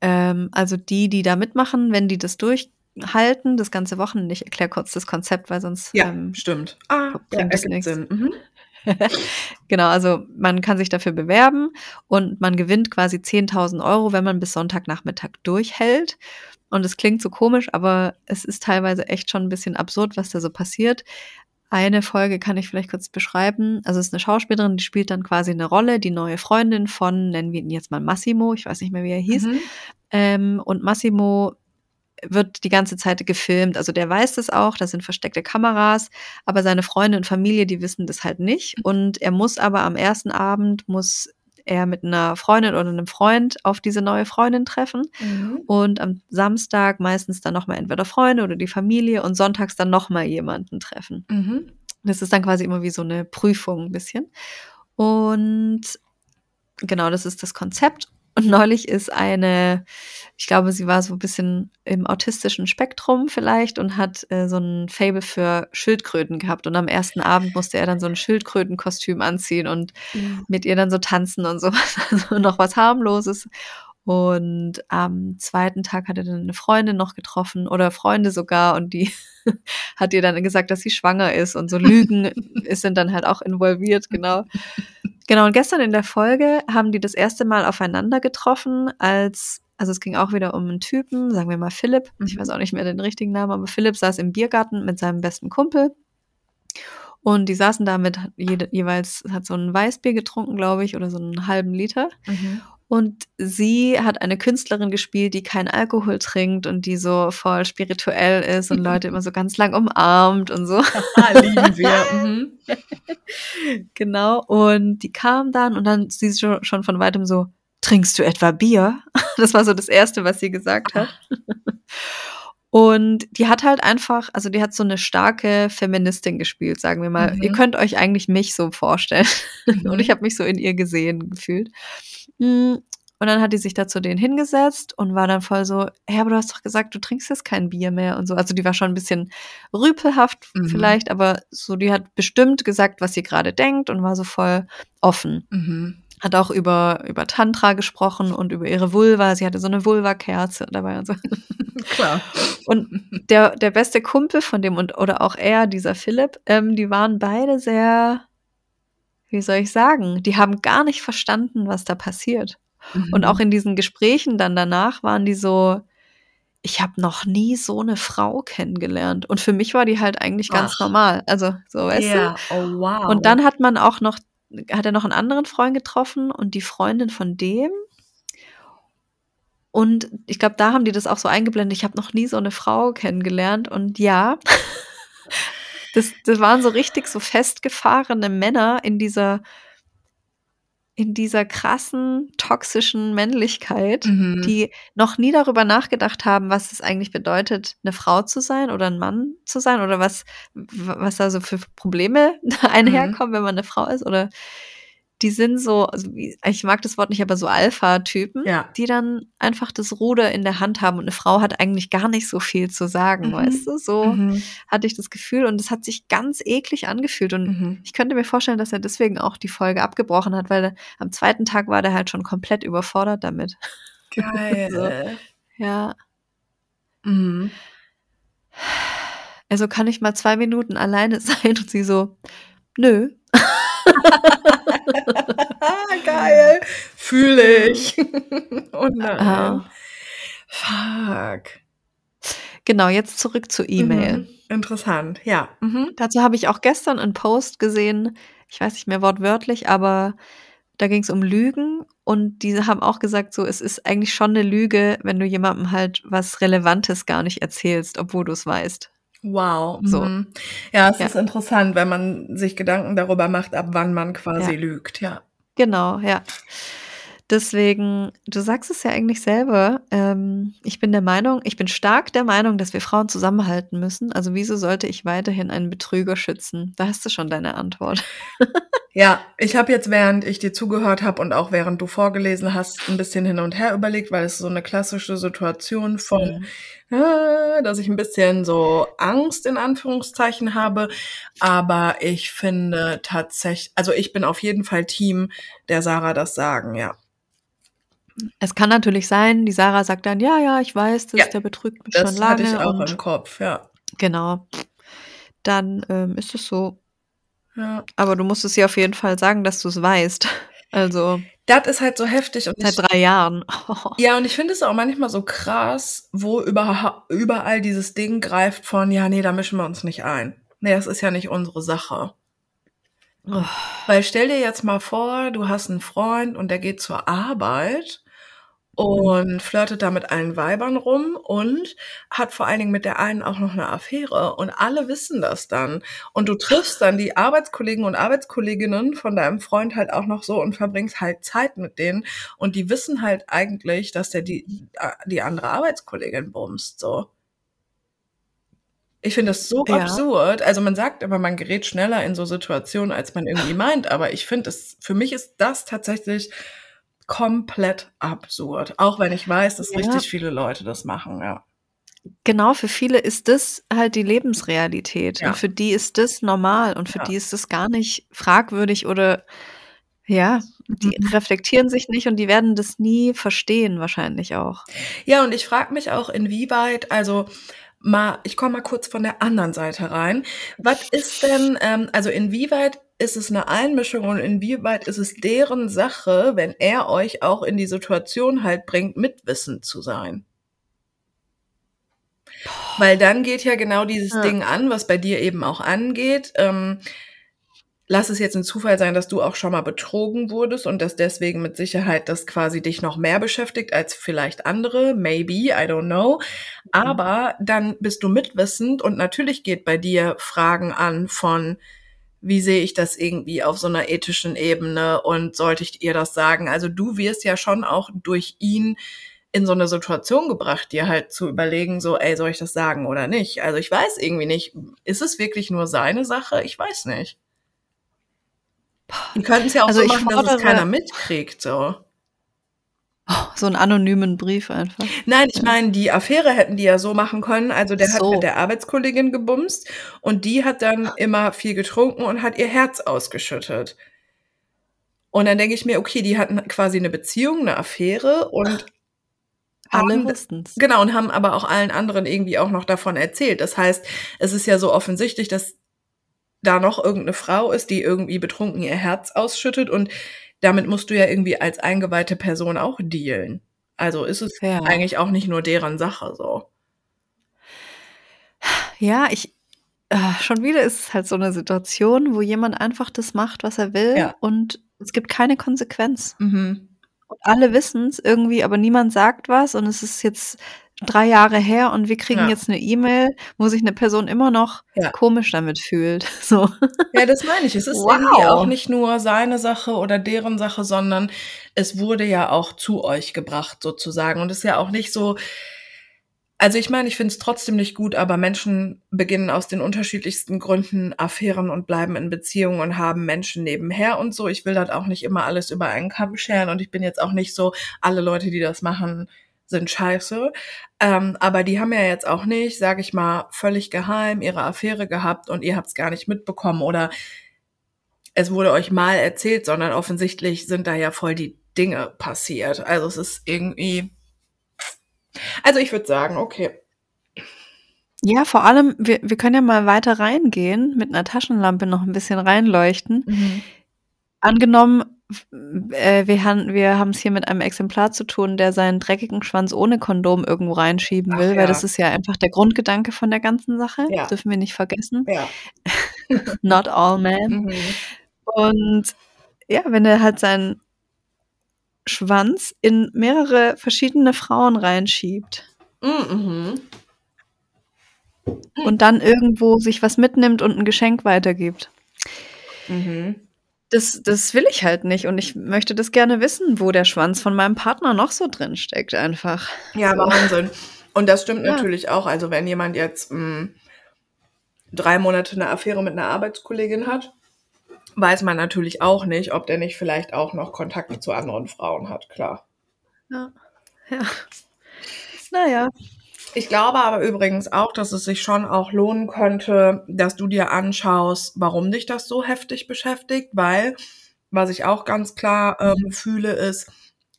ähm, also die, die da mitmachen, wenn die das durchhalten, das ganze Wochenende, ich erkläre kurz das Konzept, weil sonst Ja, ähm, stimmt. Ah, ja, das nichts. Sinn. Mhm. genau, also man kann sich dafür bewerben und man gewinnt quasi 10.000 Euro, wenn man bis Sonntagnachmittag durchhält. Und es klingt so komisch, aber es ist teilweise echt schon ein bisschen absurd, was da so passiert. Eine Folge kann ich vielleicht kurz beschreiben. Also es ist eine Schauspielerin, die spielt dann quasi eine Rolle, die neue Freundin von, nennen wir ihn jetzt mal Massimo, ich weiß nicht mehr, wie er hieß. Mhm. Ähm, und Massimo wird die ganze Zeit gefilmt. Also der weiß das auch, da sind versteckte Kameras, aber seine Freunde und Familie, die wissen das halt nicht. Und er muss aber am ersten Abend, muss er mit einer Freundin oder einem Freund auf diese neue Freundin treffen. Mhm. Und am Samstag meistens dann nochmal entweder Freunde oder die Familie und sonntags dann nochmal jemanden treffen. Mhm. Das ist dann quasi immer wie so eine Prüfung ein bisschen. Und genau, das ist das Konzept. Und neulich ist eine, ich glaube, sie war so ein bisschen im autistischen Spektrum vielleicht und hat äh, so ein Fable für Schildkröten gehabt. Und am ersten Abend musste er dann so ein Schildkrötenkostüm anziehen und mit ihr dann so tanzen und so. Also noch was harmloses. Und am zweiten Tag hat er dann eine Freundin noch getroffen oder Freunde sogar und die hat ihr dann gesagt, dass sie schwanger ist und so Lügen ist- sind dann halt auch involviert, genau. Genau, und gestern in der Folge haben die das erste Mal aufeinander getroffen, als, also es ging auch wieder um einen Typen, sagen wir mal Philipp, ich Mhm. weiß auch nicht mehr den richtigen Namen, aber Philipp saß im Biergarten mit seinem besten Kumpel und die saßen da mit jede, jeweils, hat so ein Weißbier getrunken, glaube ich, oder so einen halben Liter. Mhm. Und sie hat eine Künstlerin gespielt, die keinen Alkohol trinkt und die so voll spirituell ist und Leute immer so ganz lang umarmt und so. Lieben wir. Mhm. Genau. Und die kam dann und dann sie schon, schon von weitem so, trinkst du etwa Bier? Das war so das Erste, was sie gesagt hat. Und die hat halt einfach, also die hat so eine starke Feministin gespielt, sagen wir mal. Mhm. Ihr könnt euch eigentlich mich so vorstellen. Mhm. Und ich habe mich so in ihr gesehen gefühlt. Mm, Und dann hat die sich da zu denen hingesetzt und war dann voll so, hey, aber du hast doch gesagt, du trinkst jetzt kein Bier mehr und so. Also die war schon ein bisschen rüpelhaft Mhm. vielleicht, aber so, die hat bestimmt gesagt, was sie gerade denkt und war so voll offen. Mhm. Hat auch über, über Tantra gesprochen und über ihre Vulva. Sie hatte so eine Vulva-Kerze dabei und so. Klar. Und der, der beste Kumpel von dem und oder auch er, dieser Philipp, ähm, die waren beide sehr, wie soll ich sagen, die haben gar nicht verstanden, was da passiert. Und Mhm. auch in diesen Gesprächen dann danach waren die so, ich habe noch nie so eine Frau kennengelernt. Und für mich war die halt eigentlich ganz Ach. normal. Also, so, weißt du? Ja, oh wow. Und dann hat man auch noch, hat er noch einen anderen Freund getroffen und die Freundin von dem. Und ich glaube, da haben die das auch so eingeblendet. Ich habe noch nie so eine Frau kennengelernt. Und ja, das, das waren so richtig so festgefahrene Männer in dieser, in dieser krassen, toxischen Männlichkeit, Mhm. die noch nie darüber nachgedacht haben, was es eigentlich bedeutet, eine Frau zu sein oder ein Mann zu sein oder was, was da so für Probleme einherkommen, wenn man eine Frau ist oder die sind so, also ich mag das Wort nicht, aber so Alpha-Typen, Ja. die dann einfach das Ruder in der Hand haben und eine Frau hat eigentlich gar nicht so viel zu sagen, Mhm. weißt du? So Mhm. hatte ich das Gefühl und es hat sich ganz eklig angefühlt und Mhm. ich könnte mir vorstellen, dass er deswegen auch die Folge abgebrochen hat, weil am zweiten Tag war der halt schon komplett überfordert damit. Geil. Ja, Mhm. also kann ich mal zwei Minuten alleine sein und sie so, nö. Geil. Fühle ich. oh nein. Ah. Fuck. Genau, jetzt zurück zur E-Mail. Mhm. Interessant, ja. Mhm. Dazu habe ich auch gestern einen Post gesehen, ich weiß nicht mehr wortwörtlich, aber da ging es um Lügen und diese haben auch gesagt, so es ist eigentlich schon eine Lüge, wenn du jemandem halt was Relevantes gar nicht erzählst, obwohl du es weißt. Wow. So. Mhm. Ja, es Ja. ist interessant, wenn man sich Gedanken darüber macht, ab wann man quasi Ja. lügt, ja. Genau, ja. Deswegen, du sagst es ja eigentlich selber, ähm, ich bin der Meinung, ich bin stark der Meinung, dass wir Frauen zusammenhalten müssen. Also wieso sollte ich weiterhin einen Betrüger schützen? Da hast du schon deine Antwort. Ja, ich habe jetzt, während ich dir zugehört habe und auch während du vorgelesen hast, ein bisschen hin und her überlegt, weil es so eine klassische Situation von, äh, dass ich ein bisschen so Angst in Anführungszeichen habe. Aber ich finde tatsächlich, also ich bin auf jeden Fall Team, der Sarah das sagen, ja. Es kann natürlich sein, die Sarah sagt dann: „Ja, ja, ich weiß das, Ja, der betrügt mich das schon hatte ich lange auch im und“ Kopf, ja. Genau. Dann, ähm, ist es so. Ja. Aber du musst es ihr auf jeden Fall sagen, dass du's weißt. Also Das ist halt so heftig und seit ich 3 Jahren. Ja, und ich finde es auch manchmal so krass, wo überha überall dieses Ding greift von: „Ja, ne, da mischen wir uns nicht ein. Ne, das ist ja nicht unsere Sache.“ Oh. Weil stell dir jetzt mal vor, du hast 'n Freund und der geht zur Arbeit. Und flirtet da mit allen Weibern rum und hat vor allen Dingen mit der einen auch noch 'ne Affäre und alle wissen das dann. Und du triffst dann die Arbeitskollegen und Arbeitskolleginnen von deinem Freund halt auch noch so und verbringst halt Zeit mit denen und die wissen halt eigentlich, dass der die a die andere Arbeitskollegin bumst, so. Ich finde das so Ja. absurd. Also, man sagt immer, man gerät schneller in so Situationen, als man irgendwie meint, aber ich finde es für mich ist das tatsächlich komplett absurd, auch wenn ich weiß, dass Ja. richtig viele Leute das machen, ja. Genau, für viele ist das halt die Lebensrealität Ja. und für die ist das normal und für Ja. die ist das gar nicht fragwürdig oder ja, die Mhm. reflektieren sich nicht und die werden das nie verstehen wahrscheinlich auch. Ja, und ich frage mich auch, inwieweit also, mal ich komme mal kurz von der anderen Seite rein. Was ist denn ähm, also, inwieweit ist es 'ne Einmischung und inwieweit ist es deren Sache, wenn er euch auch in die Situation halt bringt, mitwissend zu sein? Weil dann geht ja genau dieses Ja. Ding an, was bei dir eben auch angeht. Ähm, lass es jetzt 'n Zufall sein, dass du auch schon mal betrogen wurdest und dass deswegen mit Sicherheit das quasi dich noch mehr beschäftigt als vielleicht andere, maybe, I don't know. Mhm. Aber dann bist du mitwissend und natürlich geht bei dir Fragen an von: „Wie sehe ich das irgendwie auf so 'ner ethischen Ebene und sollte ich ihr das sagen?“ Also, du wirst ja schon auch durch ihn in so 'ne Situation gebracht, dir halt zu überlegen, so: „Ey, soll ich das sagen oder nicht?“ Also, ich weiß irgendwie nicht, ist es wirklich nur seine Sache? Ich weiß nicht. Die können's ja auch Also, so machen, dass es keiner mitkriegt, so. So 'n anonymen Brief einfach. Nein, ich meine, die Affäre hätten die ja so machen können. Also, der hat mit der Arbeitskollegin gebumst und die hat dann immer viel getrunken und hat ihr Herz ausgeschüttet. Und dann denke ich mir: „Okay, die hatten quasi 'ne Beziehung, 'ne Affäre und Alle haben d wussten's. genau, und haben aber auch allen anderen irgendwie auch noch davon erzählt.“ Das heißt, es ist ja so offensichtlich, dass da noch irgend 'ne Frau ist, die irgendwie betrunken ihr Herz ausschüttet und damit musst du ja irgendwie als eingeweihte Person auch dealen. Also, ist es Ja. eigentlich auch nicht nur deren Sache so. Ja, ich äh, schon wieder ist es halt so 'ne Situation, wo jemand einfach das macht, was er will Ja. und es gibt keine Konsequenz. Mhm. Und alle wissen's irgendwie, aber niemand sagt was und es ist jetzt 3 Jahre her und wir kriegen Ja. jetzt 'ne E-Mail, wo sich 'ne Person immer noch Ja. komisch damit fühlt, so. Ja, das meine ich. Es ist irgendwie auch Wow. nicht nur seine Sache oder deren Sache, sondern es wurde ja auch zu euch gebracht sozusagen und ist ja auch nicht so also, ich meine, ich finde es trotzdem nicht gut, aber Menschen beginnen aus den unterschiedlichsten Gründen Affären und bleiben in Beziehungen und haben Menschen nebenher und so. Ich will das auch nicht immer alles über einen Kamm scheren und ich bin jetzt auch nicht so, alle Leute, die das machen, sind scheiße. Ähm, aber die haben ja jetzt auch nicht, sage ich mal, völlig geheim ihre Affäre gehabt und ihr habt's gar nicht mitbekommen oder es wurde euch mal erzählt, sondern offensichtlich sind da ja voll die Dinge passiert. Also, es ist irgendwie also, ich würde sagen, okay. Ja, vor allem, wir wir können ja mal weiter reingehen, mit 'ner Taschenlampe noch 'n bisschen reinleuchten. Mhm. Angenommen, äh, wir han wir haben's hier mit einem Exemplar zu tun, der seinen dreckigen Schwanz ohne Kondom irgendwo reinschieben Ach will, weil das ist ja einfach der Grundgedanke von der ganzen Sache, Ja. dürfen wir nicht vergessen. Ja. Not all men. Mhm. Und ja, wenn er halt seinen Schwanz in mehrere verschiedene Frauen reinschiebt Hm, mhm. und dann irgendwo sich was mitnimmt und 'n Geschenk weitergibt. Mhm. Das das will ich halt nicht und ich möchte das gerne wissen, wo der Schwanz von meinem Partner noch so drinsteckt einfach. Ja, So. Wahnsinn. Und das stimmt Ja. natürlich auch. Also, wenn jemand jetzt, hm, 3 Monate 'ne Affäre mit 'ner Arbeitskollegin hat, weiß man natürlich auch nicht, ob der nicht vielleicht auch noch Kontakte zu anderen Frauen hat, klar. Ja, ja. Na ja. Ich glaube aber übrigens auch, dass es sich schon auch lohnen könnte, dass du dir anschaust, warum dich das so heftig beschäftigt, weil was ich auch ganz klar, ähm, fühle, ist,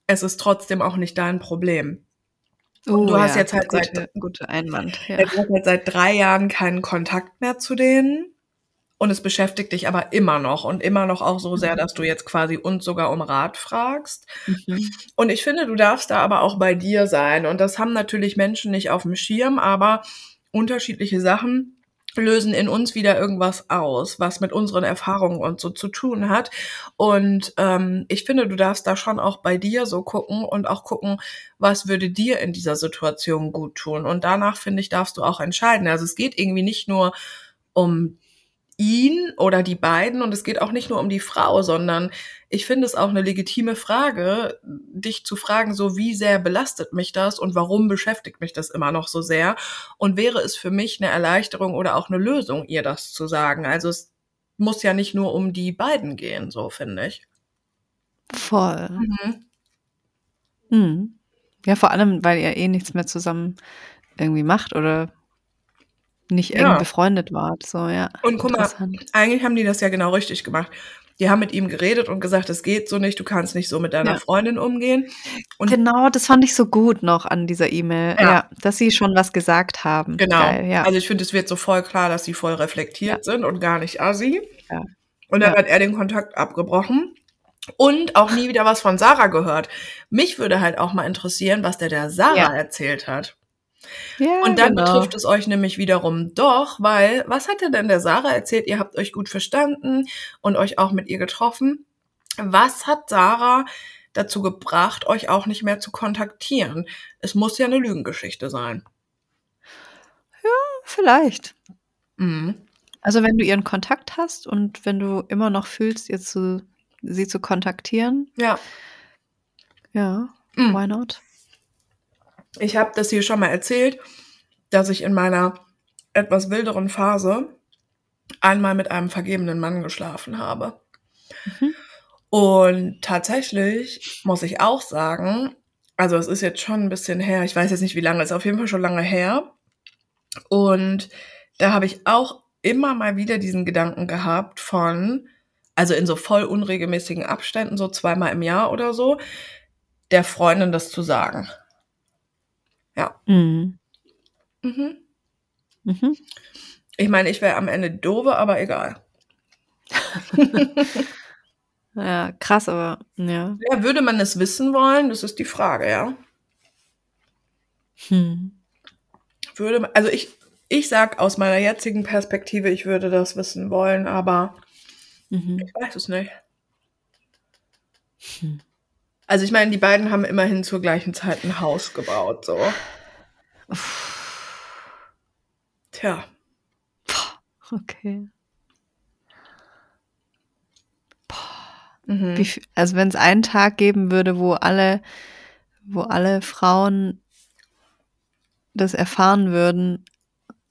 es ist trotzdem auch nicht dein Problem. Oh du hast ja, jetzt halt seit gute gute Einwand, ja. halt seit 3 Jahren keinen Kontakt mehr zu denen und es beschäftigt dich aber immer noch und immer noch auch so sehr, Mhm. dass du jetzt quasi uns sogar um Rat fragst. Mhm. Und ich finde, du darfst da aber auch bei dir sein. Und das haben natürlich Menschen nicht auf dem Schirm, aber unterschiedliche Sachen lösen in uns wieder irgendwas aus, was mit unseren Erfahrungen und so zu tun hat. Und ähm, ich finde, du darfst da schon auch bei dir so gucken und auch gucken, was würde dir in dieser Situation gut tun. Und danach, finde ich, darfst du auch entscheiden. Also es geht irgendwie nicht nur um ihn oder die beiden und es geht auch nicht nur um die Frau, sondern ich finde es auch eine legitime Frage, dich zu fragen, so wie sehr belastet mich das und warum beschäftigt mich das immer noch so sehr und wäre es für mich eine Erleichterung oder auch eine Lösung, ihr das zu sagen. Also es muss ja nicht nur um die beiden gehen, so finde ich. Voll. Mhm. Mhm. Ja, vor allem, weil ihr eh nichts mehr zusammen irgendwie macht oder nicht eng Ja. befreundet wart, so, ja, Und guck mal, eigentlich haben die das ja genau richtig gemacht. Die haben mit ihm geredet und gesagt, es geht so nicht, du kannst nicht so mit deiner Ja. Freundin umgehen. Und Genau, das fand ich so gut noch an dieser E-Mail, Ja. ja, dass sie schon was gesagt haben. Genau. Geil, ja. Also ich finde, es wird so voll klar, dass sie voll reflektiert sind und gar nicht assi. Ja. Und dann hat er den Kontakt abgebrochen und auch nie wieder was von Sarah gehört. Mich würde halt auch mal interessieren, was der der Sarah erzählt hat. Ja, Und dann genau. betrifft es euch nämlich wiederum doch, weil was hat er denn der Sarah erzählt? Ihr habt euch gut verstanden und euch auch mit ihr getroffen. Was hat Sarah dazu gebracht, euch auch nicht mehr zu kontaktieren? Es muss ja eine Lügengeschichte sein. Vielleicht. Mhm. Also, wenn du ihren Kontakt hast und wenn du immer noch fühlst, ihr zu sie zu kontaktieren, Ja. ja, Mhm. why not? Ich habe das hier schon mal erzählt, dass ich in meiner etwas wilderen Phase einmal mit einem vergebenen Mann geschlafen habe. Mhm. Und tatsächlich muss ich auch sagen, also es ist jetzt schon ein bisschen her, ich weiß jetzt nicht wie lange, es ist auf jeden Fall schon lange her. Und da habe ich auch immer mal wieder diesen Gedanken gehabt von, also in so voll unregelmäßigen Abständen, so zweimal im Jahr oder so, der Freundin das zu sagen. Mhm. Mhm. Mhm. Ich meine, ich wäre am Ende doofe, aber egal. Ja, krass, aber ja. Ja, würde man es wissen wollen? Das ist die Frage, ja. Hm. Würde man, also ich, ich sag aus meiner jetzigen Perspektive, ich würde das wissen wollen, aber Mhm. ich weiß es nicht. Hm. Also ich meine, die beiden haben immerhin zur gleichen Zeit ein Haus gebaut, so. Tja. Okay. Mhm. Viel, also wenn es einen Tag geben würde, wo alle, wo alle Frauen das erfahren würden,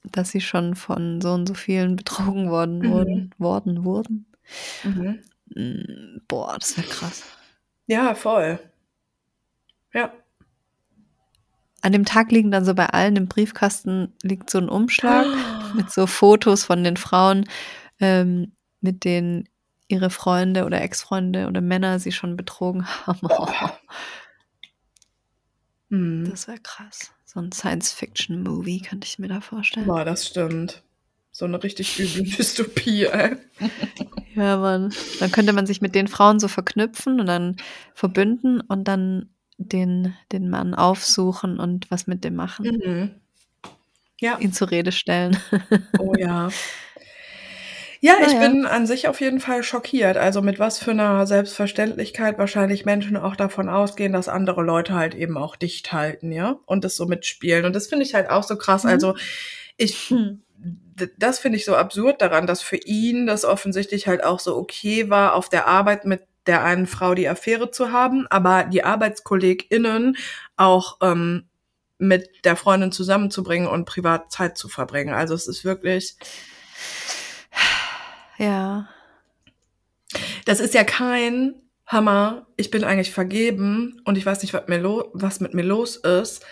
dass sie schon von so und so vielen betrogen worden Mhm. wurden, worden wurden. Mhm. Mm, Boah, das wäre krass. Ja, voll. Ja. An dem Tag liegen dann so bei allen im Briefkasten liegt so ein Umschlag mit so Fotos von den Frauen, ähm, mit denen ihre Freunde oder Ex-Freunde oder Männer sie schon betrogen haben. Mhm. Das wäre krass. So ein Science-Fiction-Movie könnte ich mir da vorstellen. Boah, das stimmt. So eine richtig üble Dystopie, ey. Ja, Mann. Dann könnte man sich mit den Frauen so verknüpfen und dann verbünden und dann den, den Mann aufsuchen und was mit dem machen. Mhm. Ja. Ihn zur Rede stellen. Oh ja. Ja, ich Naja. bin an sich auf jeden Fall schockiert. Also mit was für einer Selbstverständlichkeit wahrscheinlich Menschen auch davon ausgehen, dass andere Leute halt eben auch dicht halten, ja, und das so mitspielen. Und das finde ich halt auch so krass. Mhm. Also ich, Hm. Das finde ich so absurd daran, dass für ihn das offensichtlich halt auch so okay war, auf der Arbeit mit der einen Frau die Affäre zu haben, aber die ArbeitskollegInnen auch ähm, mit der Freundin zusammenzubringen und privat Zeit zu verbringen. Also es ist wirklich, Ja. das ist ja kein Hammer, ich bin eigentlich vergeben und ich weiß nicht, was, mir was mit mir los ist.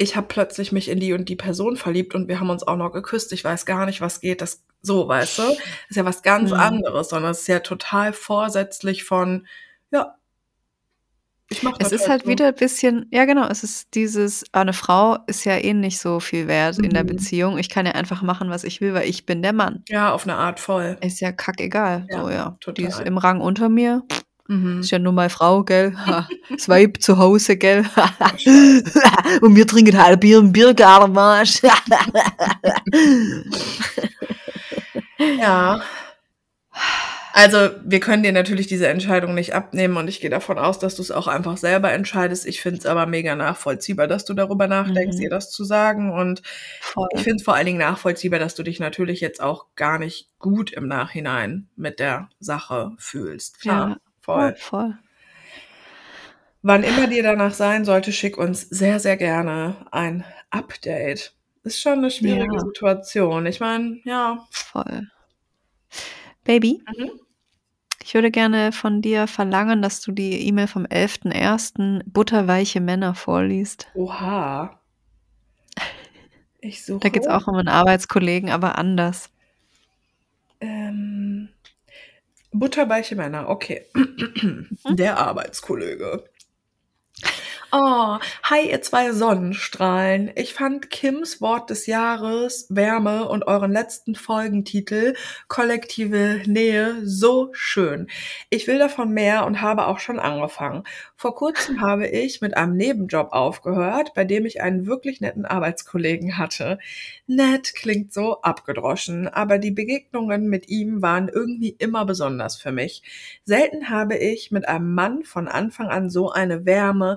Ich habe plötzlich mich in die und die Person verliebt und wir haben uns auch noch geküsst. Ich weiß gar nicht, was geht. Das so, weißt du? Das ist ja was ganz Mhm. anderes, sondern es ist ja total vorsätzlich von, ja, Ich mach Es das ist halt so. wieder ein bisschen ja genau, es ist dieses ah, 'ne Frau ist ja eh nicht so viel wert in der Mhm. Beziehung. Ich kann ja einfach machen, was ich will, weil ich bin der Mann. Ja, auf 'ne Art voll. Ist ja kackegal. Ja, So, ja. Die ist total. im Rang unter mir. Mhm. Ist ja nur meine Frau, gell? Das Weib zu Hause, gell? Und wir trinken halt Bier im Biergarten, Marsch. Ja. Also, wir können dir natürlich diese Entscheidung nicht abnehmen und ich gehe davon aus, dass du's auch einfach selber entscheidest. Ich finde es aber mega nachvollziehbar, dass du darüber nachdenkst, ihr Mhm. das zu sagen und Voll. ich finde es vor allen Dingen nachvollziehbar, dass du dich natürlich jetzt auch gar nicht gut im Nachhinein mit der Sache fühlst. Klar, Ja, voll. ja, voll. Wann immer dir danach sein sollte, schick uns sehr, sehr gerne ein Update. Ist schon 'ne schwierige Ja. Situation. Ich meine, ja. Voll. Baby, Mhm. ich würde gerne von dir verlangen, dass du die E-Mail vom 11.01. „Butterweiche Männer“ vorliest. Oha. Ich Da geht's suche. auch um 'n Arbeitskollegen, aber anders. Ähm, butterweiche Männer, okay. Mhm. Der Arbeitskollege. Oh, hi, ihr 2 Sonnenstrahlen. Ich fand Kims Wort des Jahres, Wärme und euren letzten Folgentitel, kollektive Nähe, so schön. Ich will davon mehr und habe auch schon angefangen. Vor Kurzem habe ich mit einem Nebenjob aufgehört, bei dem ich einen wirklich netten Arbeitskollegen hatte. Nett klingt so abgedroschen, aber die Begegnungen mit ihm waren irgendwie immer besonders für mich. Selten habe ich mit einem Mann von Anfang an so eine Wärme,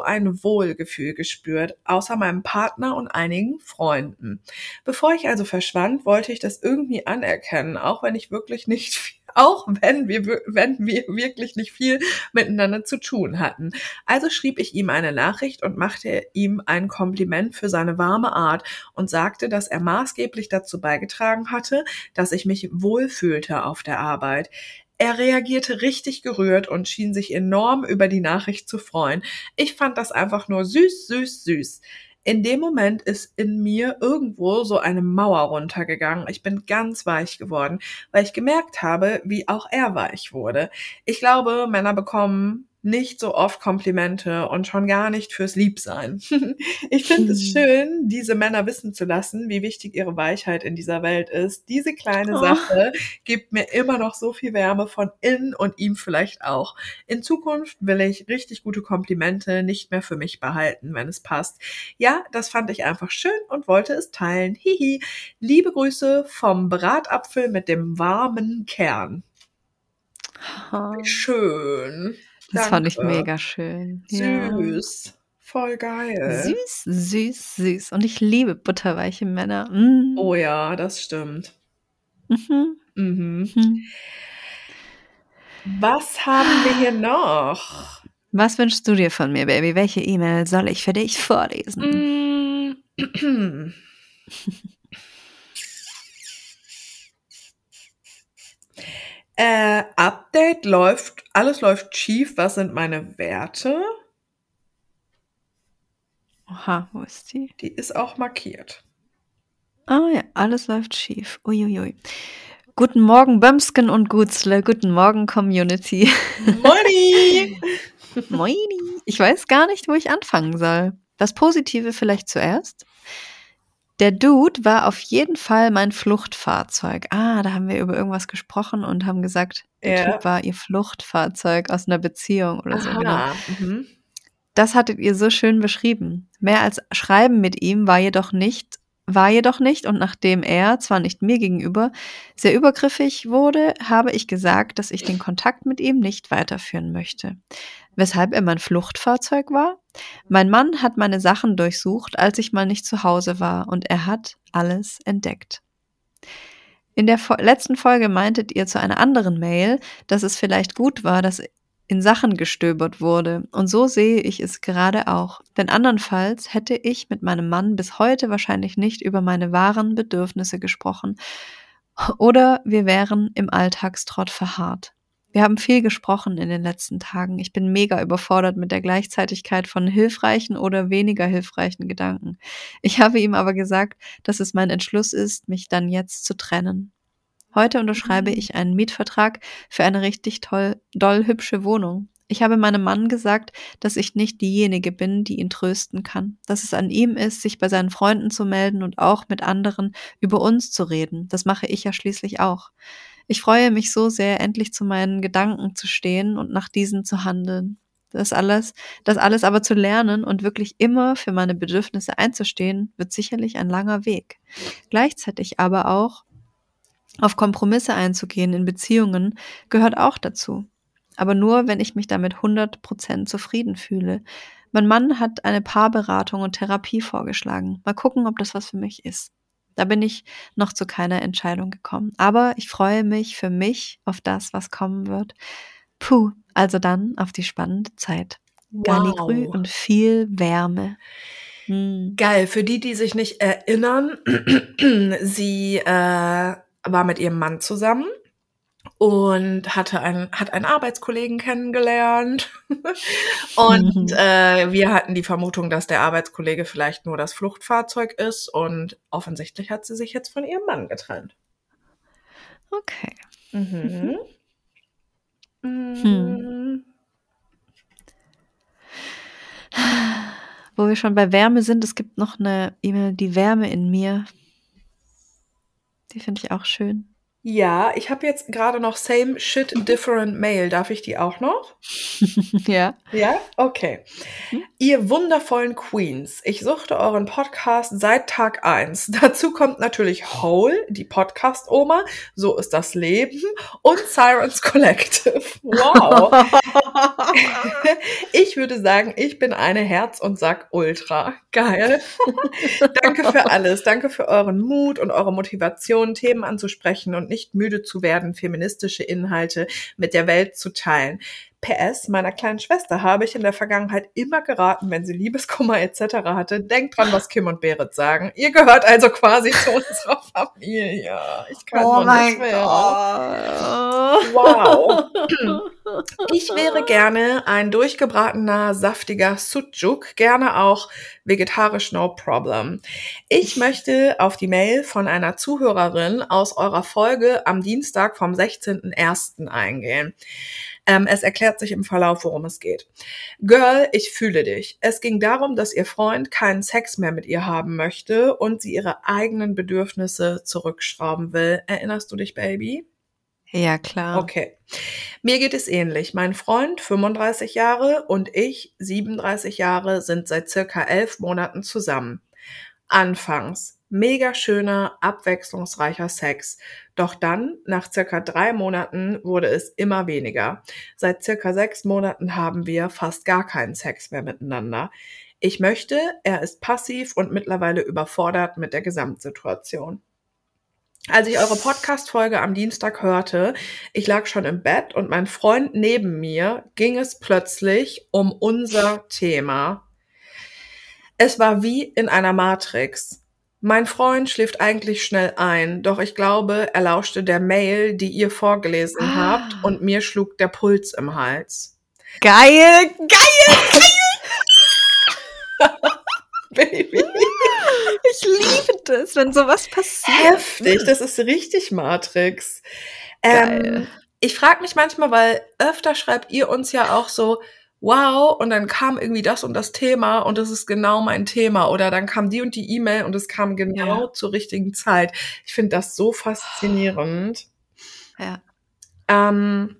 ein Wohlgefühl gespürt, außer meinem Partner und einigen Freunden. Bevor ich also verschwand, wollte ich das irgendwie anerkennen, auch wenn ich wirklich nicht viel auch wenn wir- wenn wir wirklich nicht viel miteinander zu tun hatten. Also schrieb ich ihm eine Nachricht und machte ihm ein Kompliment für seine warme Art und sagte, dass er maßgeblich dazu beigetragen hatte, dass ich mich wohlfühlte auf der Arbeit. Er reagierte richtig gerührt und schien sich enorm über die Nachricht zu freuen. Ich fand das einfach nur süß, süß, süß. In dem Moment ist in mir irgendwo so eine Mauer runtergegangen. Ich bin ganz weich geworden, weil ich gemerkt habe, wie auch er weich wurde. Ich glaube, Männer bekommen nicht so oft Komplimente und schon gar nicht fürs Liebsein. ich finde es Hm. schön, diese Männer wissen zu lassen, wie wichtig ihre Weichheit in dieser Welt ist. Diese kleine Oh. Sache gibt mir immer noch so viel Wärme von innen und ihm vielleicht auch. In Zukunft will ich richtig gute Komplimente nicht mehr für mich behalten, wenn es passt. Ja, das fand ich einfach schön und wollte es teilen. Hihi. Liebe Grüße vom Bratapfel mit dem warmen Kern. Oh, schön. Das fand ich Danke. mega schön. Ja. Süß. Voll geil. Süß, süß, süß. Und ich liebe butterweiche Männer. Mm. Oh ja, das stimmt. Mhm. Mhm. Mhm. Was haben wir hier noch? Was wünschst du dir von mir, Baby? Welche E-Mail soll ich für dich vorlesen? Mm. Äh, Update läuft, alles läuft schief. Was sind meine Werte? Oha, wo ist die? Die ist auch markiert. Ah ja, alles läuft schief. Uiuiui. Guten Morgen, Bömsken und Gutzle. Guten Morgen, Community. Moini! Moini. Ich weiß gar nicht, wo ich anfangen soll. Das Positive vielleicht zuerst. Der Dude war auf jeden Fall mein Fluchtfahrzeug. Ah, da haben wir über irgendwas gesprochen und haben gesagt, der Ja. Typ war ihr Fluchtfahrzeug aus einer Beziehung oder so. Genau. Aha. Mhm. Das hattet ihr so schön beschrieben. Mehr als Schreiben mit ihm war jedoch nicht, war jedoch nicht, und nachdem er, zwar nicht mir gegenüber, sehr übergriffig wurde, habe ich gesagt, dass ich den Kontakt mit ihm nicht weiterführen möchte. Weshalb er mein Fluchtfahrzeug war? Mein Mann hat meine Sachen durchsucht, als ich mal nicht zu Hause war, und er hat alles entdeckt. In der letzten Folge meintet ihr zu einer anderen Mail, dass es vielleicht gut war, dass in Sachen gestöbert wurde. Und so sehe ich es gerade auch. Denn andernfalls hätte ich mit meinem Mann bis heute wahrscheinlich nicht über meine wahren Bedürfnisse gesprochen. Oder wir wären im Alltagstrott verharrt. Wir haben viel gesprochen in den letzten Tagen. Ich bin mega überfordert mit der Gleichzeitigkeit von hilfreichen oder weniger hilfreichen Gedanken. Ich habe ihm aber gesagt, dass es mein Entschluss ist, mich dann jetzt zu trennen. Heute unterschreibe Mhm. ich einen Mietvertrag für eine richtig toll, doll hübsche Wohnung. Ich habe meinem Mann gesagt, dass ich nicht diejenige bin, die ihn trösten kann, dass es an ihm ist, sich bei seinen Freunden zu melden und auch mit anderen über uns zu reden. Das mache ich ja schließlich auch. Ich freue mich so sehr, endlich zu meinen Gedanken zu stehen und nach diesen zu handeln. Das alles, das alles aber zu lernen und wirklich immer für meine Bedürfnisse einzustehen, wird sicherlich ein langer Weg. Gleichzeitig aber auch auf Kompromisse einzugehen in Beziehungen gehört auch dazu. Aber nur, wenn ich mich damit 100% zufrieden fühle. Mein Mann hat eine Paarberatung und Therapie vorgeschlagen. Mal gucken, ob das was für mich ist. Da bin ich noch zu keiner Entscheidung gekommen. Aber ich freue mich für mich auf das, was kommen wird. Puh, also dann auf die spannende Zeit. Galligrü Wow. und viel Wärme. Hm. Geil, für die, die sich nicht erinnern, sie äh, war mit ihrem Mann zusammen und hatte einen, hat einen Arbeitskollegen kennengelernt. und Mhm. äh, wir hatten die Vermutung, dass der Arbeitskollege vielleicht nur das Fluchtfahrzeug ist und offensichtlich hat sie sich jetzt von ihrem Mann getrennt. Okay. Mhm. Hm. Wo wir schon bei Wärme sind, es gibt noch eine E-Mail, die Wärme in mir. Die finde ich auch schön. Ja, ich habe jetzt gerade noch Same Shit Different Mail. Darf ich die auch noch? ja. Ja, okay. Hm? Ihr wundervollen Queens, ich suchte euren Podcast seit Tag eins. Dazu kommt natürlich Hole, die Podcast-Oma, so ist das Leben und Sirens Collective. Wow. ich würde sagen, ich bin eine Herz- und Sack-Ultra. Geil. Danke für alles. Danke für euren Mut und eure Motivation, Themen anzusprechen und nicht müde zu werden, feministische Inhalte mit der Welt zu teilen. PS, meiner kleinen Schwester habe ich in der Vergangenheit immer geraten, wenn sie Liebeskummer etc. hatte. Denkt dran, was Kim und Berit sagen. Ihr gehört also quasi zu unserer Familie. Ich kann oh mein nicht mehr. Gott. Wow. Ich wäre gerne ein durchgebratener, saftiger Sucuk, gerne auch vegetarisch no problem. Ich möchte auf die Mail von einer Zuhörerin aus eurer Folge am Dienstag vom 16.01. eingehen. Ähm, es erklärt sich im Verlauf, worum es geht. Girl, ich fühle dich. Es ging darum, dass ihr Freund keinen Sex mehr mit ihr haben möchte und sie ihre eigenen Bedürfnisse zurückschrauben will. Erinnerst du dich, Baby? Ja, klar. Okay. Mir geht es ähnlich. Mein Freund, 35 Jahre, und ich, 37 Jahre, sind seit circa elf Monaten zusammen. Anfangs mega schöner, abwechslungsreicher Sex. Doch dann, nach circa drei Monaten, wurde es immer weniger. Seit circa sechs Monaten haben wir fast gar keinen Sex mehr miteinander. Ich möchte, er ist passiv und mittlerweile überfordert mit der Gesamtsituation. Als ich eure Podcast-Folge am Dienstag hörte, ich lag schon im Bett und mein Freund neben mir ging es plötzlich um unser Thema. Es war wie in einer Matrix. Mein Freund schläft eigentlich schnell ein, doch ich glaube, er lauschte der Mail, die ihr vorgelesen Ah. habt, und mir schlug der Puls im Hals. Geil, geil. Baby. Ich liebe das, wenn sowas passiert. Heftig, das ist richtig Matrix. Ähm, Geil. ich frage mich manchmal, weil öfter schreibt ihr uns ja auch so, wow, und dann kam irgendwie das und das Thema und das ist genau mein Thema. Oder dann kam die und die E-Mail und es kam genau Ja. zur richtigen Zeit. Ich finde das so faszinierend. Ja. Ähm,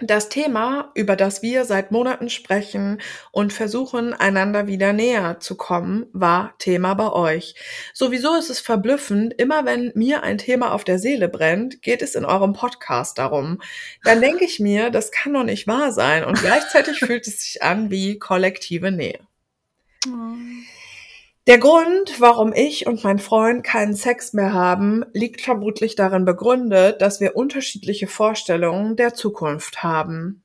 das Thema, über das wir seit Monaten sprechen und versuchen, einander wieder näher zu kommen, war Thema bei euch. Sowieso ist es verblüffend, immer wenn mir ein Thema auf der Seele brennt, geht es in eurem Podcast darum. Dann denke ich mir, das kann doch nicht wahr sein und gleichzeitig fühlt es sich an wie kollektive Nähe. Der Grund, warum ich und mein Freund keinen Sex mehr haben, liegt vermutlich darin begründet, dass wir unterschiedliche Vorstellungen der Zukunft haben.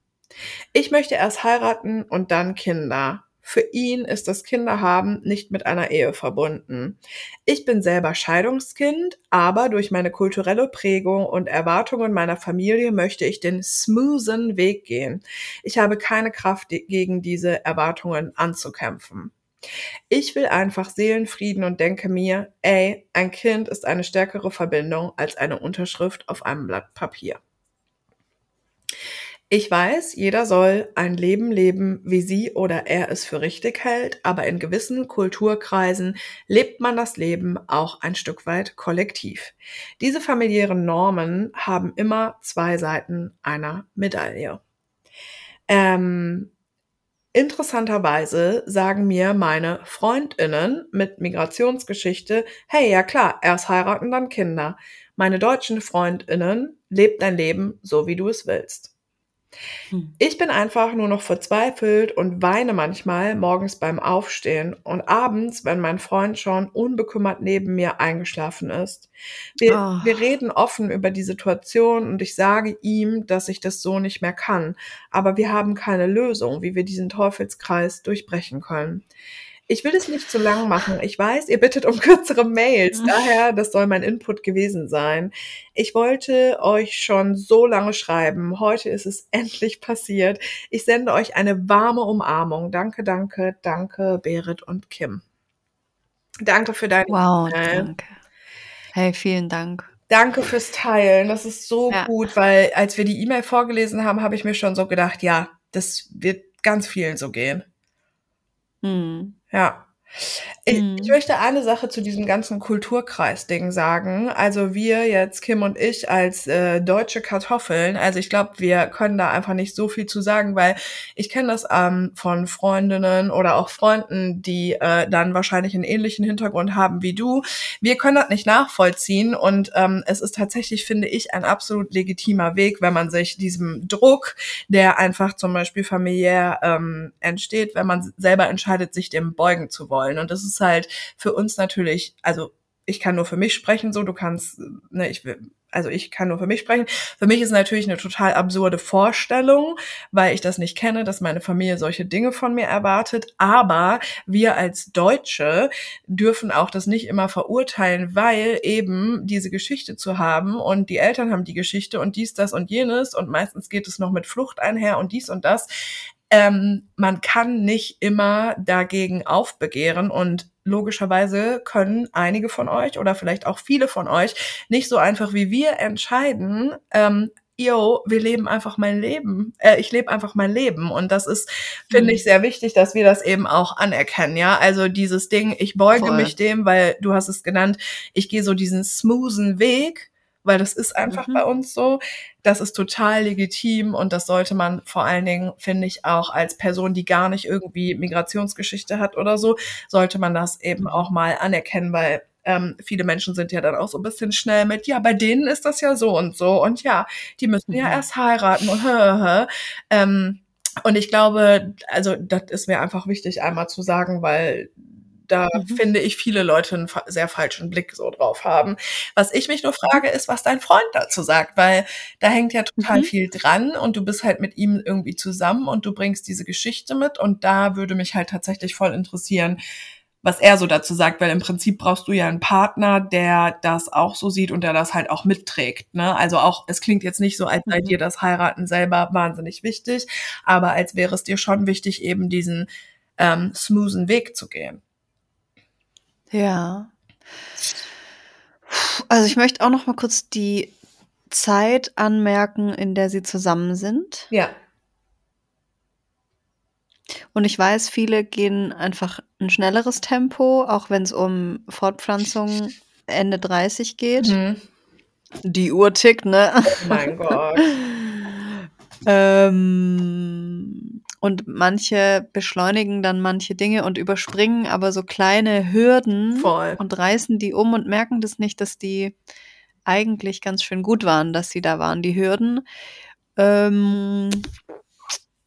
Ich möchte erst heiraten und dann Kinder. Für ihn ist das Kinderhaben nicht mit einer Ehe verbunden. Ich bin selber Scheidungskind, aber durch meine kulturelle Prägung und Erwartungen meiner Familie möchte ich den smoothen Weg gehen. Ich habe keine Kraft, gegen diese Erwartungen anzukämpfen. Ich will einfach Seelenfrieden und denke mir, ey, ein Kind ist eine stärkere Verbindung als eine Unterschrift auf einem Blatt Papier. Ich weiß, jeder soll ein Leben leben, wie sie oder er es für richtig hält, aber in gewissen Kulturkreisen lebt man das Leben auch ein Stück weit kollektiv. Diese familiären Normen haben immer zwei Seiten einer Medaille. Ähm, interessanterweise sagen mir meine Freundinnen mit Migrationsgeschichte, hey, ja klar, erst heiraten, dann Kinder. Meine deutschen Freundinnen, lebt dein Leben so, wie du es willst. Hm. Ich bin einfach nur noch verzweifelt und weine manchmal morgens beim Aufstehen und abends, wenn mein Freund schon unbekümmert neben mir eingeschlafen ist. Wir, Oh. wir reden offen über die Situation und ich sage ihm, dass ich das so nicht mehr kann. Aber wir haben keine Lösung, wie wir diesen Teufelskreis durchbrechen können. Ich will es nicht zu lang machen. Ich weiß, ihr bittet um kürzere Mails. Daher, das soll mein Input gewesen sein. Ich wollte euch schon so lange schreiben. Heute ist es endlich passiert. Ich sende euch eine warme Umarmung. Danke, danke, danke, Berit und Kim. Danke für deine Wow, E-Mail. danke. Hey, vielen Dank. Danke fürs Teilen. Das ist so Ja. gut, weil als wir die E-Mail vorgelesen haben, habe ich mir schon so gedacht, ja, das wird ganz vielen so gehen. Hm. Ja. Ich, Mhm. ich möchte eine Sache zu diesem ganzen Kulturkreis-Ding sagen. Also wir jetzt, Kim und ich, als äh, deutsche Kartoffeln, also ich glaube, wir können da einfach nicht so viel zu sagen, weil ich kenne das ähm, von Freundinnen oder auch Freunden, die äh, dann wahrscheinlich einen ähnlichen Hintergrund haben wie du. Wir können das nicht nachvollziehen und ähm, es ist tatsächlich, finde ich, ein absolut legitimer Weg, wenn man sich diesem Druck, der einfach zum Beispiel familiär ähm, entsteht, wenn man selber entscheidet, sich dem beugen zu wollen. Und das ist halt für uns natürlich, also ich kann nur für mich sprechen, so du kannst, ne, ich will, also ich kann nur für mich sprechen. Für mich ist natürlich eine total absurde Vorstellung, weil ich das nicht kenne, dass meine Familie solche Dinge von mir erwartet. Aber wir als Deutsche dürfen auch das nicht immer verurteilen, weil eben diese Geschichte zu haben und die Eltern haben die Geschichte und dies, das und jenes und meistens geht es noch mit Flucht einher und dies und das. Ähm, man kann nicht immer dagegen aufbegehren und logischerweise können einige von euch oder vielleicht auch viele von euch nicht so einfach wie wir entscheiden, ähm, yo, wir leben einfach mein Leben. Äh, ich lebe einfach mein Leben. Und das ist, finde Mhm. ich, sehr wichtig, dass wir das eben auch anerkennen, ja. Also dieses Ding, ich beuge Voll. mich dem, weil du hast es genannt, ich gehe so diesen smoothen Weg, weil das ist einfach Mhm. bei uns so. Das ist total legitim und das sollte man vor allen Dingen, finde ich, auch als Person, die gar nicht irgendwie Migrationsgeschichte hat oder so, sollte man das eben auch mal anerkennen, weil ähm, viele Menschen sind ja dann auch so ein bisschen schnell mit, ja, bei denen ist das ja so und so und ja, die müssen ja Mhm. erst heiraten und ähm, und ich glaube, also das ist mir einfach wichtig einmal zu sagen, weil da Mhm. finde ich viele Leute einen fa- sehr falschen Blick so drauf haben. Was ich mich nur frage, ist, was dein Freund dazu sagt, weil da hängt ja total Mhm. viel dran und du bist halt mit ihm irgendwie zusammen und du bringst diese Geschichte mit und da würde mich halt tatsächlich voll interessieren, was er so dazu sagt, weil im Prinzip brauchst du ja einen Partner, der das auch so sieht und der das halt auch mitträgt. Ne? Also auch, es klingt jetzt nicht so, als sei Mhm. dir das Heiraten selber wahnsinnig wichtig, aber als wäre es dir schon wichtig, eben diesen ähm, smoothen Weg zu gehen. Ja. Also ich möchte auch noch mal kurz die Zeit anmerken, in der sie zusammen sind. Ja. Und ich weiß, viele gehen einfach ein schnelleres Tempo, auch wenn es um Fortpflanzung Ende 30 geht. Mhm. Die Uhr tickt, ne? Oh mein Gott. ähm, und manche beschleunigen dann manche Dinge und überspringen aber so kleine Hürden Voll. und reißen die um und merken das nicht, dass die eigentlich ganz schön gut waren, dass sie da waren, die Hürden. Ähm,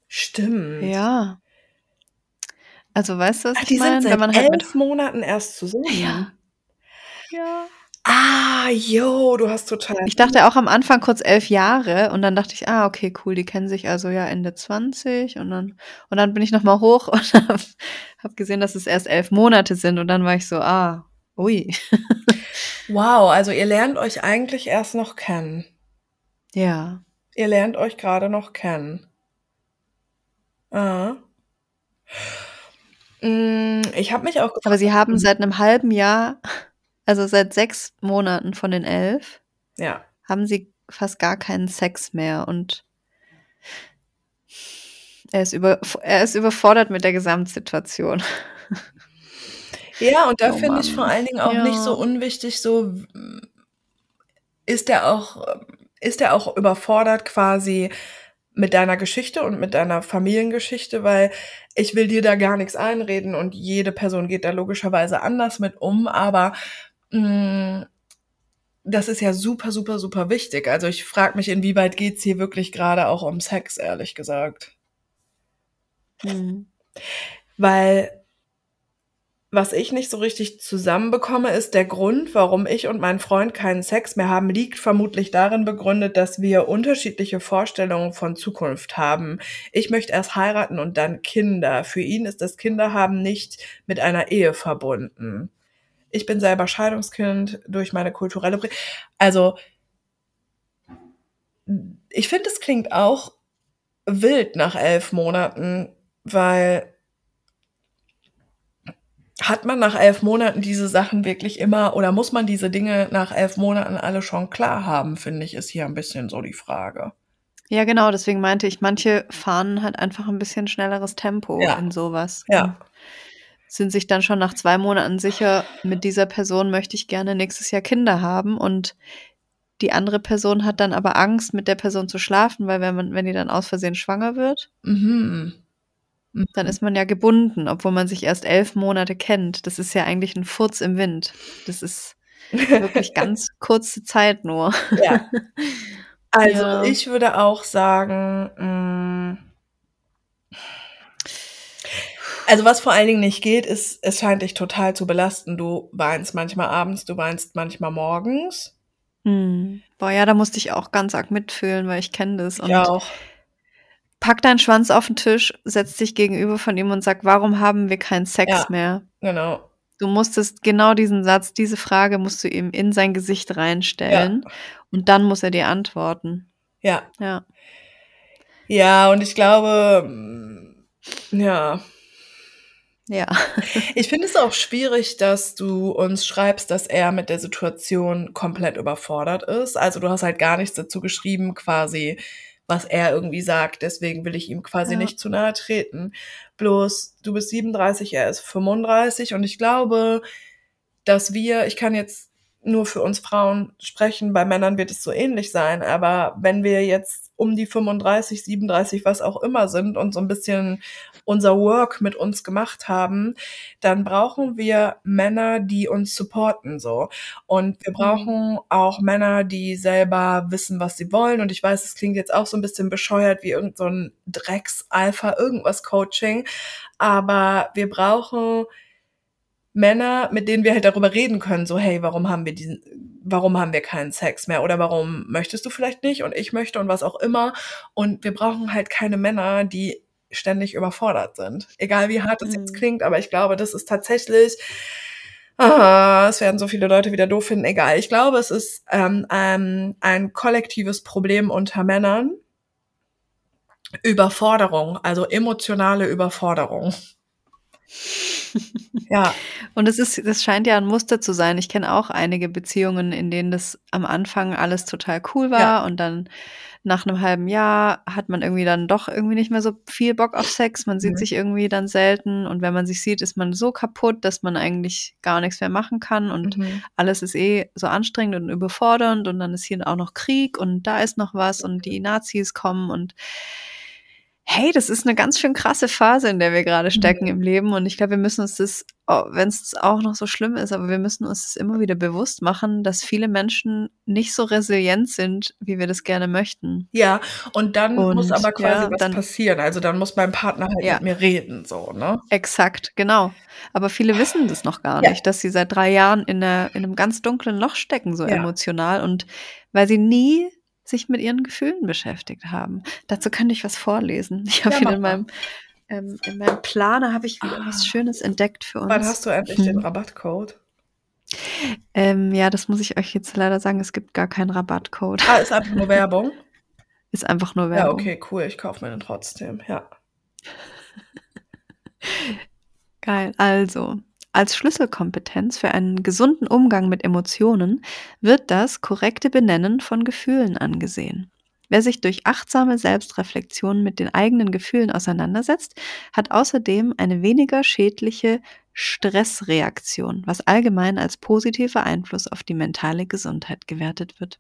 Stimmt. ja. Also weißt du, was Ach, ich die sind meine? seit Wenn man halt mit elf Monaten erst zusammen. Ja. Ja. Ah, yo, du hast total. Ich dachte auch am Anfang kurz elf Jahre und dann dachte ich, ah, okay, cool, die kennen sich also ja Ende 20 und dann, und dann bin ich nochmal hoch und habe hab gesehen, dass es erst elf Monate sind und dann war ich so, ah, ui. Wow, also ihr lernt euch eigentlich erst noch kennen. Ja. Ihr lernt euch gerade noch kennen. Ah. Mm, Ich habe mich auch gefragt. Aber sie haben seit einem halben Jahr, also seit sechs Monaten von den elf, Ja. haben sie fast gar keinen Sex mehr und Er ist, über, er ist überfordert mit der Gesamtsituation. Ja, und da Oh finde ich vor allen Dingen auch nicht so Ja. unwichtig, so ist er auch, ist er auch überfordert quasi mit deiner Geschichte und mit deiner Familiengeschichte, weil ich will dir da gar nichts einreden und jede Person geht da logischerweise anders mit um, aber das ist ja super, super, super wichtig. Also ich frage mich, inwieweit geht's hier wirklich gerade auch um Sex, ehrlich gesagt. Hm. Weil was ich nicht so richtig zusammenbekomme, ist der Grund, warum ich und mein Freund keinen Sex mehr haben, liegt vermutlich darin begründet, dass wir unterschiedliche Vorstellungen von Zukunft haben. Ich möchte erst heiraten und dann Kinder. Für ihn ist das Kinderhaben nicht mit einer Ehe verbunden. Ich bin selber Scheidungskind durch meine kulturelle Prä Also, ich finde, es klingt auch wild nach elf Monaten, weil hat man nach elf Monaten diese Sachen wirklich immer oder muss man diese Dinge nach elf Monaten alle schon klar haben, finde ich, ist hier ein bisschen so die Frage. Ja, genau, deswegen meinte ich, manche fahren halt einfach ein bisschen schnelleres Tempo Ja. in sowas. Ja. Sind sich dann schon nach zwei Monaten sicher, mit dieser Person möchte ich gerne nächstes Jahr Kinder haben und die andere Person hat dann aber Angst, mit der Person zu schlafen, weil wenn man, wenn die dann aus Versehen schwanger wird, Mhm. dann ist man ja gebunden, obwohl man sich erst elf Monate kennt. Das ist ja eigentlich ein Furz im Wind. Das ist wirklich ganz kurze Zeit nur. Ja. Also Ja. ich würde auch sagen, mh, also was vor allen Dingen nicht geht, ist, es scheint dich total zu belasten. Du weinst manchmal abends, du weinst manchmal morgens. Hm. Boah, ja, da musste ich auch ganz arg mitfühlen, weil ich kenne das. Und Ich auch. pack deinen Schwanz auf den Tisch, setz dich gegenüber von ihm und sag, warum haben wir keinen Sex Ja. mehr? Genau. Du musstest genau diesen Satz, diese Frage musst du ihm in sein Gesicht reinstellen und dann muss er dir antworten. Ja. Ja. Ja, und ich glaube, mh, ja. Ja. Ich finde es auch schwierig, dass du uns schreibst, dass er mit der Situation komplett überfordert ist. Also du hast halt gar nichts dazu geschrieben, quasi, was er irgendwie sagt. Deswegen will ich ihm quasi Ja. nicht zu nahe treten. Bloß, du bist 37, er ist 35 und ich glaube, dass wir, ich kann jetzt nur für uns Frauen sprechen, bei Männern wird es so ähnlich sein, aber wenn wir jetzt um die 35, 37, was auch immer sind und so ein bisschen unser Work mit uns gemacht haben, dann brauchen wir Männer, die uns supporten so. Und wir brauchen auch Männer, die selber wissen, was sie wollen. Und ich weiß, es klingt jetzt auch so ein bisschen bescheuert wie irgend so ein Drecks-Alpha, irgendwas Coaching. Aber wir brauchen Männer, mit denen wir halt darüber reden können, so, hey, warum haben wir diesen, warum haben wir keinen Sex mehr? Oder warum möchtest du vielleicht nicht und ich möchte und was auch immer. Und wir brauchen halt keine Männer, die ständig überfordert sind. Egal wie hart das jetzt Mhm. klingt, aber ich glaube, das ist tatsächlich, ah, es werden so viele Leute wieder doof finden, egal. Ich glaube, es ist ähm, ähm, ein kollektives Problem unter Männern. Überforderung, also emotionale Überforderung. ja, Und es ist, das scheint ja ein Muster zu sein. Ich kenne auch einige Beziehungen, in denen das am Anfang alles total cool war Ja. und dann nach einem halben Jahr hat man irgendwie dann doch irgendwie nicht mehr so viel Bock auf Sex. Man sieht Mhm. sich irgendwie dann selten und wenn man sich sieht, ist man so kaputt, dass man eigentlich gar nichts mehr machen kann und mhm. alles ist eh so anstrengend und überfordernd und dann ist hier auch noch Krieg und da ist noch was und die Nazis kommen und hey, das ist eine ganz schön krasse Phase, in der wir gerade stecken Mhm. im Leben und ich glaube, wir müssen uns das, wenn es auch noch so schlimm ist, aber wir müssen uns das immer wieder bewusst machen, dass viele Menschen nicht so resilient sind, wie wir das gerne möchten. Ja, und dann muss Und, aber quasi ja, was dann- passieren. Also dann muss mein Partner halt Ja. mit mir reden, so, ne? Exakt, genau. Aber viele wissen das noch gar Ja. nicht, dass sie seit drei Jahren in, einer, in einem ganz dunklen Loch stecken, so emotional. Und weil sie nie sich mit ihren Gefühlen beschäftigt haben. Dazu könnte ich was vorlesen. Ich habe Ja, mach in meinem, ähm, in meinem Planer habe ich wieder Ah. was Schönes entdeckt für uns. Wann hast du endlich den Hm. Rabattcode? Ähm, ja, das muss ich euch jetzt leider sagen. Es gibt gar keinen Rabattcode. Ah, ist einfach nur Werbung. Ist einfach nur Ja, Werbung. okay, cool. Ich kaufe mir den trotzdem. Ja. Geil. Also, als Schlüsselkompetenz für einen gesunden Umgang mit Emotionen wird das korrekte Benennen von Gefühlen angesehen. Wer sich durch achtsame Selbstreflexion mit den eigenen Gefühlen auseinandersetzt, hat außerdem eine weniger schädliche Stressreaktion, was allgemein als positiver Einfluss auf die mentale Gesundheit gewertet wird.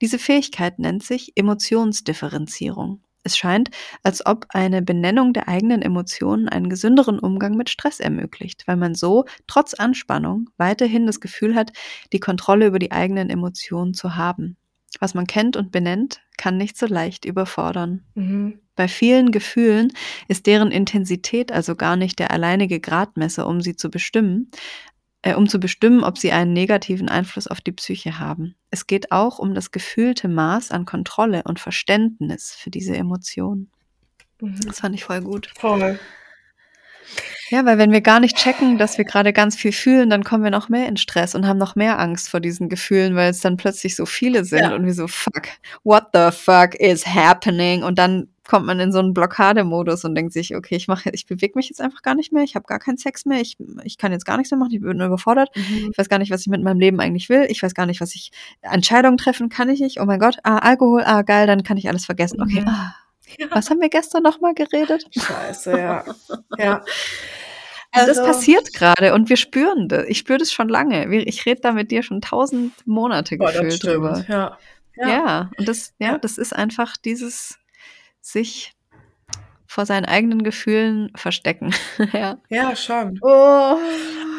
Diese Fähigkeit nennt sich Emotionsdifferenzierung. Es scheint, als ob eine Benennung der eigenen Emotionen einen gesünderen Umgang mit Stress ermöglicht, weil man so trotz Anspannung weiterhin das Gefühl hat, die Kontrolle über die eigenen Emotionen zu haben. Was man kennt und benennt, kann nicht so leicht überfordern. Mhm. Bei vielen Gefühlen ist deren Intensität also gar nicht der alleinige Gradmesser, um sie zu bestimmen, äh, um zu bestimmen, ob sie einen negativen Einfluss auf die Psyche haben. Es geht auch um das gefühlte Maß an Kontrolle und Verständnis für diese Emotionen. Mhm. Das fand ich voll gut. Voll. Ja, weil wenn wir gar nicht checken, dass wir gerade ganz viel fühlen, dann kommen wir noch mehr in Stress und haben noch mehr Angst vor diesen Gefühlen, weil es dann plötzlich so viele sind Ja. und wir so, fuck, what the fuck is happening? Und dann kommt man in so einen Blockademodus und denkt sich, okay, ich mache, ich bewege mich jetzt einfach gar nicht mehr, ich habe gar keinen Sex mehr, ich, ich kann jetzt gar nichts mehr machen, ich bin überfordert, Mhm. ich weiß gar nicht, was ich mit meinem Leben eigentlich will, ich weiß gar nicht, was ich, Entscheidungen treffen kann ich nicht, oh mein Gott, ah, Alkohol, ah, geil, dann kann ich alles vergessen, okay, Mhm. ah, Ja. was haben wir gestern nochmal geredet? Scheiße, ja. ja. Und das Also- passiert gerade und wir spüren das. Ich spüre das schon lange. Ich rede da mit dir schon tausend Monate das gefühlt drüber. Ja. Ja. und das, ja, Ja. das ist einfach dieses sich vor seinen eigenen Gefühlen verstecken. ja. Ja, schon. Oh.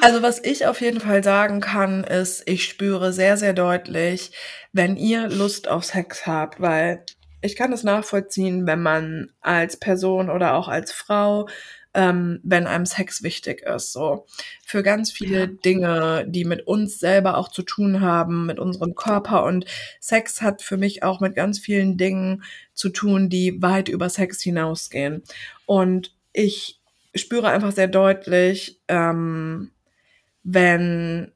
Also was ich auf jeden Fall sagen kann, ist, ich spüre sehr, sehr deutlich, wenn ihr Lust auf Sex habt, weil ich kann es nachvollziehen, wenn man als Person oder auch als Frau, ähm, wenn einem Sex wichtig ist, so für ganz viele Ja. Dinge, die mit uns selber auch zu tun haben, mit unserem Körper und Sex hat für mich auch mit ganz vielen Dingen zu tun, die weit über Sex hinausgehen. Und ich spüre einfach sehr deutlich, ähm, wenn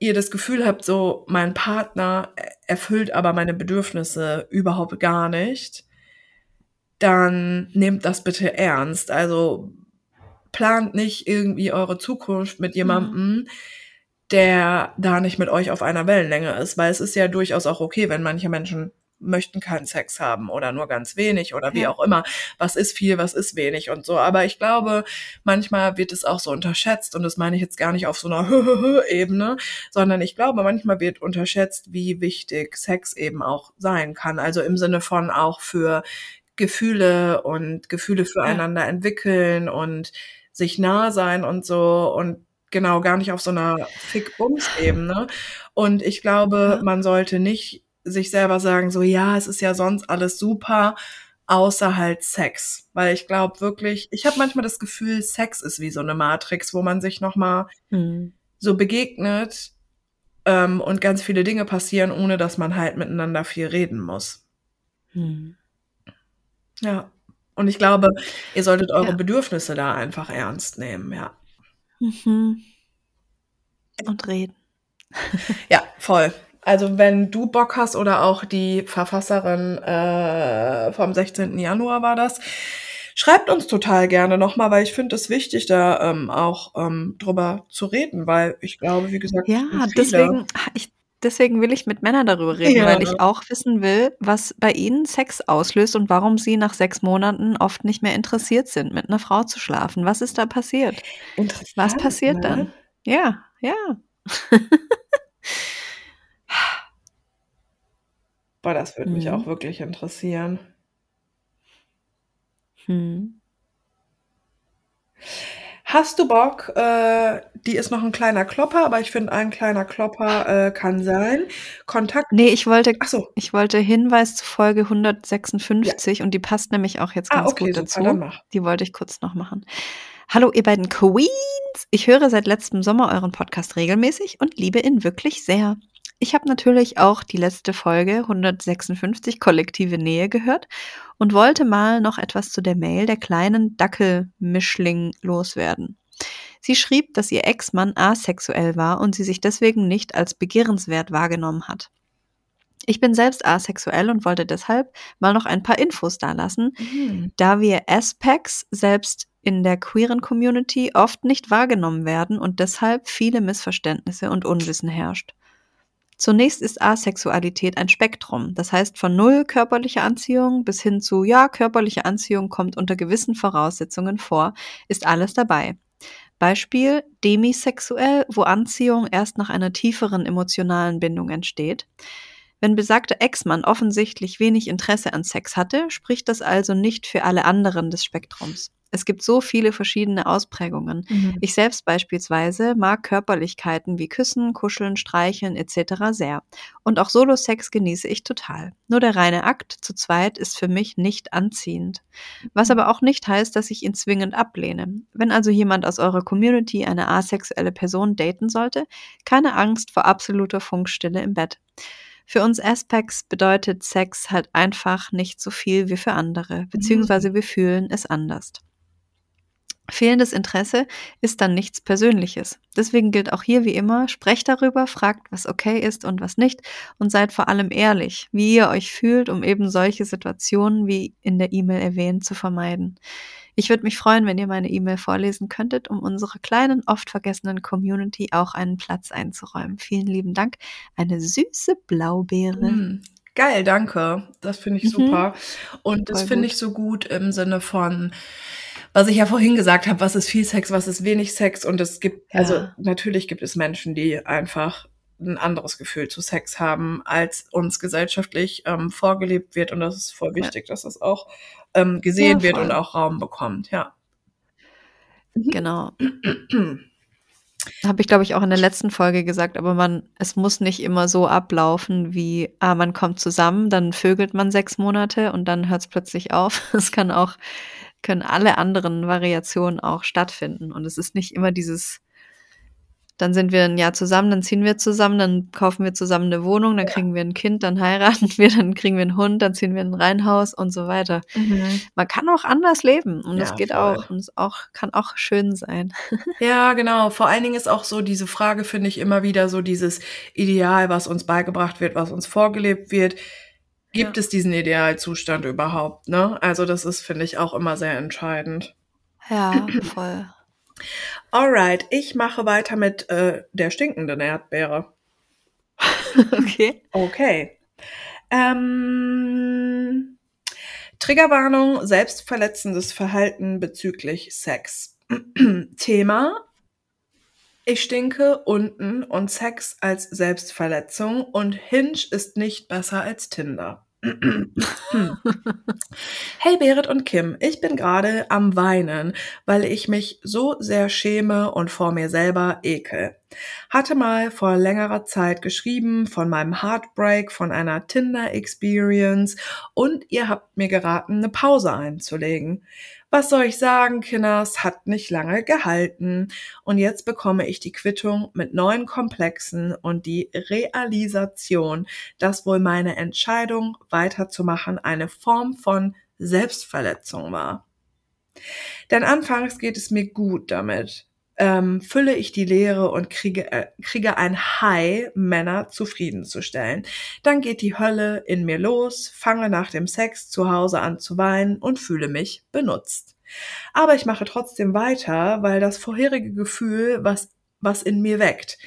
ihr das Gefühl habt, so mein Partner erfüllt aber meine Bedürfnisse überhaupt gar nicht, dann nehmt das bitte ernst. Also plant nicht irgendwie eure Zukunft mit jemandem, der da nicht mit euch auf einer Wellenlänge ist, weil es ist ja durchaus auch okay, wenn manche Menschen möchten keinen Sex haben oder nur ganz wenig oder wie Ja. auch immer. Was ist viel, was ist wenig und so. Aber ich glaube, manchmal wird es auch so unterschätzt und das meine ich jetzt gar nicht auf so einer Ebene, sondern ich glaube, manchmal wird unterschätzt, wie wichtig Sex eben auch sein kann. Also im Sinne von auch für Gefühle und Gefühle füreinander entwickeln und sich nah sein und so und genau gar nicht auf so einer Fick-Bums-Ebene. Und ich glaube, Ja. man sollte nicht sich selber sagen, so ja, es ist ja sonst alles super, außer halt Sex. Weil ich glaube wirklich, ich habe manchmal das Gefühl, Sex ist wie so eine Matrix, wo man sich nochmal Hm. so begegnet ähm, und ganz viele Dinge passieren, ohne dass man halt miteinander viel reden muss. Hm. Ja. Und ich glaube, ihr solltet eure Ja. Bedürfnisse da einfach ernst nehmen, ja. Mhm. Und reden. Ja, voll. Also wenn du Bock hast oder auch die Verfasserin äh, vom 16. Januar war das, schreibt uns total gerne nochmal, weil ich finde es wichtig, da ähm, auch ähm, drüber zu reden, weil ich glaube, wie gesagt, Ja, viele- deswegen, ich, deswegen will ich mit Männern darüber reden, Ja. weil ich auch wissen will, was bei ihnen Sex auslöst und warum sie nach sechs Monaten oft nicht mehr interessiert sind, mit einer Frau zu schlafen. Was ist da passiert? Interessant, Was passiert ne? dann? Ja, ja. Boah, das würde mich Mhm. auch wirklich interessieren. Hm. Hast du Bock? Äh, die ist noch ein kleiner Klopper, aber ich finde, ein kleiner Klopper äh, kann sein. Kontakt. Nee, ich wollte, Ach so. ich wollte Hinweis zu Folge 156 und die passt nämlich auch jetzt Ah, ganz okay, gut super, dazu. mach. Die wollte ich kurz noch machen. Hallo, ihr beiden Queens! Ich höre seit letztem Sommer euren Podcast regelmäßig und liebe ihn wirklich sehr. Ich habe natürlich auch die letzte Folge 156 Kollektive Nähe gehört und wollte mal noch etwas zu der Mail der kleinen Dackelmischling loswerden. Sie schrieb, dass ihr Ex-Mann asexuell war und sie sich deswegen nicht als begehrenswert wahrgenommen hat. Ich bin selbst asexuell und wollte deshalb mal noch ein paar Infos dalassen, Mhm. da wir Aspects selbst in der queeren Community oft nicht wahrgenommen werden und deshalb viele Missverständnisse und Unwissen herrscht. Zunächst ist Asexualität ein Spektrum, das heißt von null körperlicher Anziehung bis hin zu ja, körperliche Anziehung kommt unter gewissen Voraussetzungen vor, ist alles dabei. Beispiel demisexuell, wo Anziehung erst nach einer tieferen emotionalen Bindung entsteht. Wenn besagter Ex-Mann offensichtlich wenig Interesse an Sex hatte, spricht das also nicht für alle anderen des Spektrums. Es gibt so viele verschiedene Ausprägungen. Mhm. Ich selbst beispielsweise mag Körperlichkeiten wie Küssen, Kuscheln, Streicheln etc. sehr. Und auch Solo-Sex genieße ich total. Nur der reine Akt zu zweit ist für mich nicht anziehend. Was aber auch nicht heißt, dass ich ihn zwingend ablehne. Wenn also jemand aus eurer Community eine asexuelle Person daten sollte, keine Angst vor absoluter Funkstille im Bett. Für uns Aspects bedeutet Sex halt einfach nicht so viel wie für andere, beziehungsweise wir fühlen es anders. Fehlendes Interesse ist dann nichts Persönliches. Deswegen gilt auch hier wie immer, sprecht darüber, fragt, was okay ist und was nicht und seid vor allem ehrlich, wie ihr euch fühlt, um eben solche Situationen wie in der E-Mail erwähnt zu vermeiden. Ich würde mich freuen, wenn ihr meine E-Mail vorlesen könntet, um unserer kleinen, oft vergessenen Community auch einen Platz einzuräumen. Vielen lieben Dank. Eine süße Blaubeere. Mm, Geil, danke. Das finde ich Mhm. super. Und das finde ich so gut im Sinne von, was ich ja vorhin gesagt habe, was ist viel Sex, was ist wenig Sex. Und es gibt, also Ja. natürlich gibt es Menschen, die einfach ein anderes Gefühl zu Sex haben, als uns gesellschaftlich ähm, vorgelebt wird. Und das ist voll Ja. wichtig, dass das auch ähm, gesehen Ja, wird und auch Raum bekommt, ja. Mhm. Genau. Habe ich, glaube ich, auch in der letzten Folge gesagt, aber man, es muss nicht immer so ablaufen, wie, ah, man kommt zusammen, dann vögelt man sechs Monate und dann hört es plötzlich auf. Es kann auch, können alle anderen Variationen auch stattfinden. Und es ist nicht immer dieses, dann sind wir ein Jahr zusammen, dann ziehen wir zusammen, dann kaufen wir zusammen eine Wohnung, dann Ja. kriegen wir ein Kind, dann heiraten wir, dann kriegen wir einen Hund, dann ziehen wir in ein Reihenhaus und so weiter. Mhm. Man kann auch anders leben und das Ja, geht voll. auch und es auch, kann auch schön sein. Ja, genau. Vor allen Dingen ist auch so diese Frage, finde ich, immer wieder so dieses Ideal, was uns beigebracht wird, was uns vorgelebt wird. Gibt Ja. es diesen Idealzustand überhaupt? Ne? Also das ist, finde ich, auch immer sehr entscheidend. Ja, voll. Alright, ich mache weiter mit äh, der stinkenden Erdbeere. okay. Okay. Ähm, Triggerwarnung, selbstverletzendes Verhalten bezüglich Sex. Thema. Ich stinke unten und Sex als Selbstverletzung und Hinge ist nicht besser als Tinder. Hey Berit und Kim, ich bin gerade am Weinen, weil ich mich so sehr schäme und vor mir selber ekel. Hatte mal vor längerer Zeit geschrieben von meinem Heartbreak, von einer Tinder-Experience und ihr habt mir geraten, eine Pause einzulegen. Was soll ich sagen, Kinders, hat nicht lange gehalten. Und jetzt bekomme ich die Quittung mit neuen Komplexen und die Realisation, dass wohl meine Entscheidung weiterzumachen eine Form von Selbstverletzung war. Denn anfangs geht es mir gut damit. Ähm, fülle ich die Leere und kriege, äh, kriege ein High, Männer zufriedenzustellen. Dann geht die Hölle in mir los, fange nach dem Sex zu Hause an zu weinen und fühle mich benutzt. Aber ich mache trotzdem weiter, weil das vorherige Gefühl, was, was in mir weckt,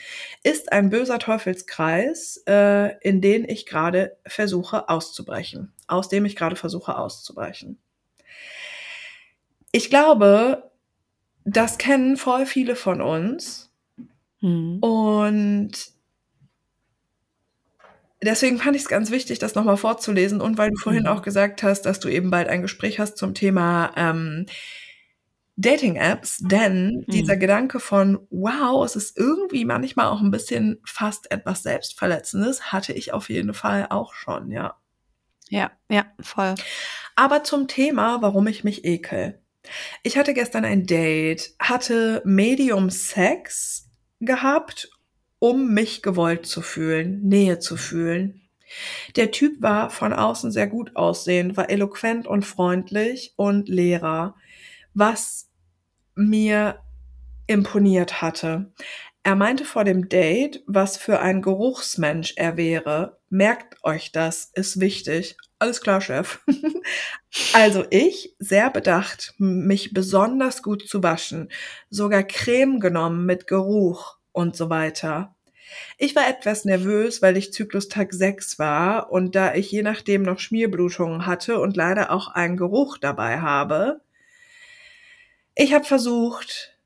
ist ein böser Teufelskreis, äh, in den ich gerade versuche auszubrechen, aus dem ich gerade versuche auszubrechen. Ich glaube, das kennen voll viele von uns. Hm. Und deswegen fand ich es ganz wichtig, das nochmal vorzulesen. Und weil du vorhin Mhm. auch gesagt hast, dass du eben bald ein Gespräch hast zum Thema ähm, Dating-Apps, denn dieser Mhm. Gedanke von, wow, es ist irgendwie manchmal auch ein bisschen fast etwas Selbstverletzendes, hatte ich auf jeden Fall auch schon, ja. Ja, ja, voll. Aber zum Thema, warum ich mich ekel. Ich hatte gestern ein Date, hatte Medium Sex gehabt, um mich gewollt zu fühlen, Nähe zu fühlen. Der Typ war von außen sehr gut aussehend, war eloquent und freundlich und Lehrer, was mir imponiert hatte. Er meinte vor dem Date, was für ein Geruchsmensch er wäre. Merkt euch das, ist wichtig. Alles klar, Chef. Also ich, sehr bedacht, mich besonders gut zu waschen, sogar Creme genommen mit Geruch und so weiter. Ich war etwas nervös, weil ich Zyklustag 6 war und da ich je nachdem noch Schmierblutungen hatte und leider auch einen Geruch dabei habe. Ich habe versucht,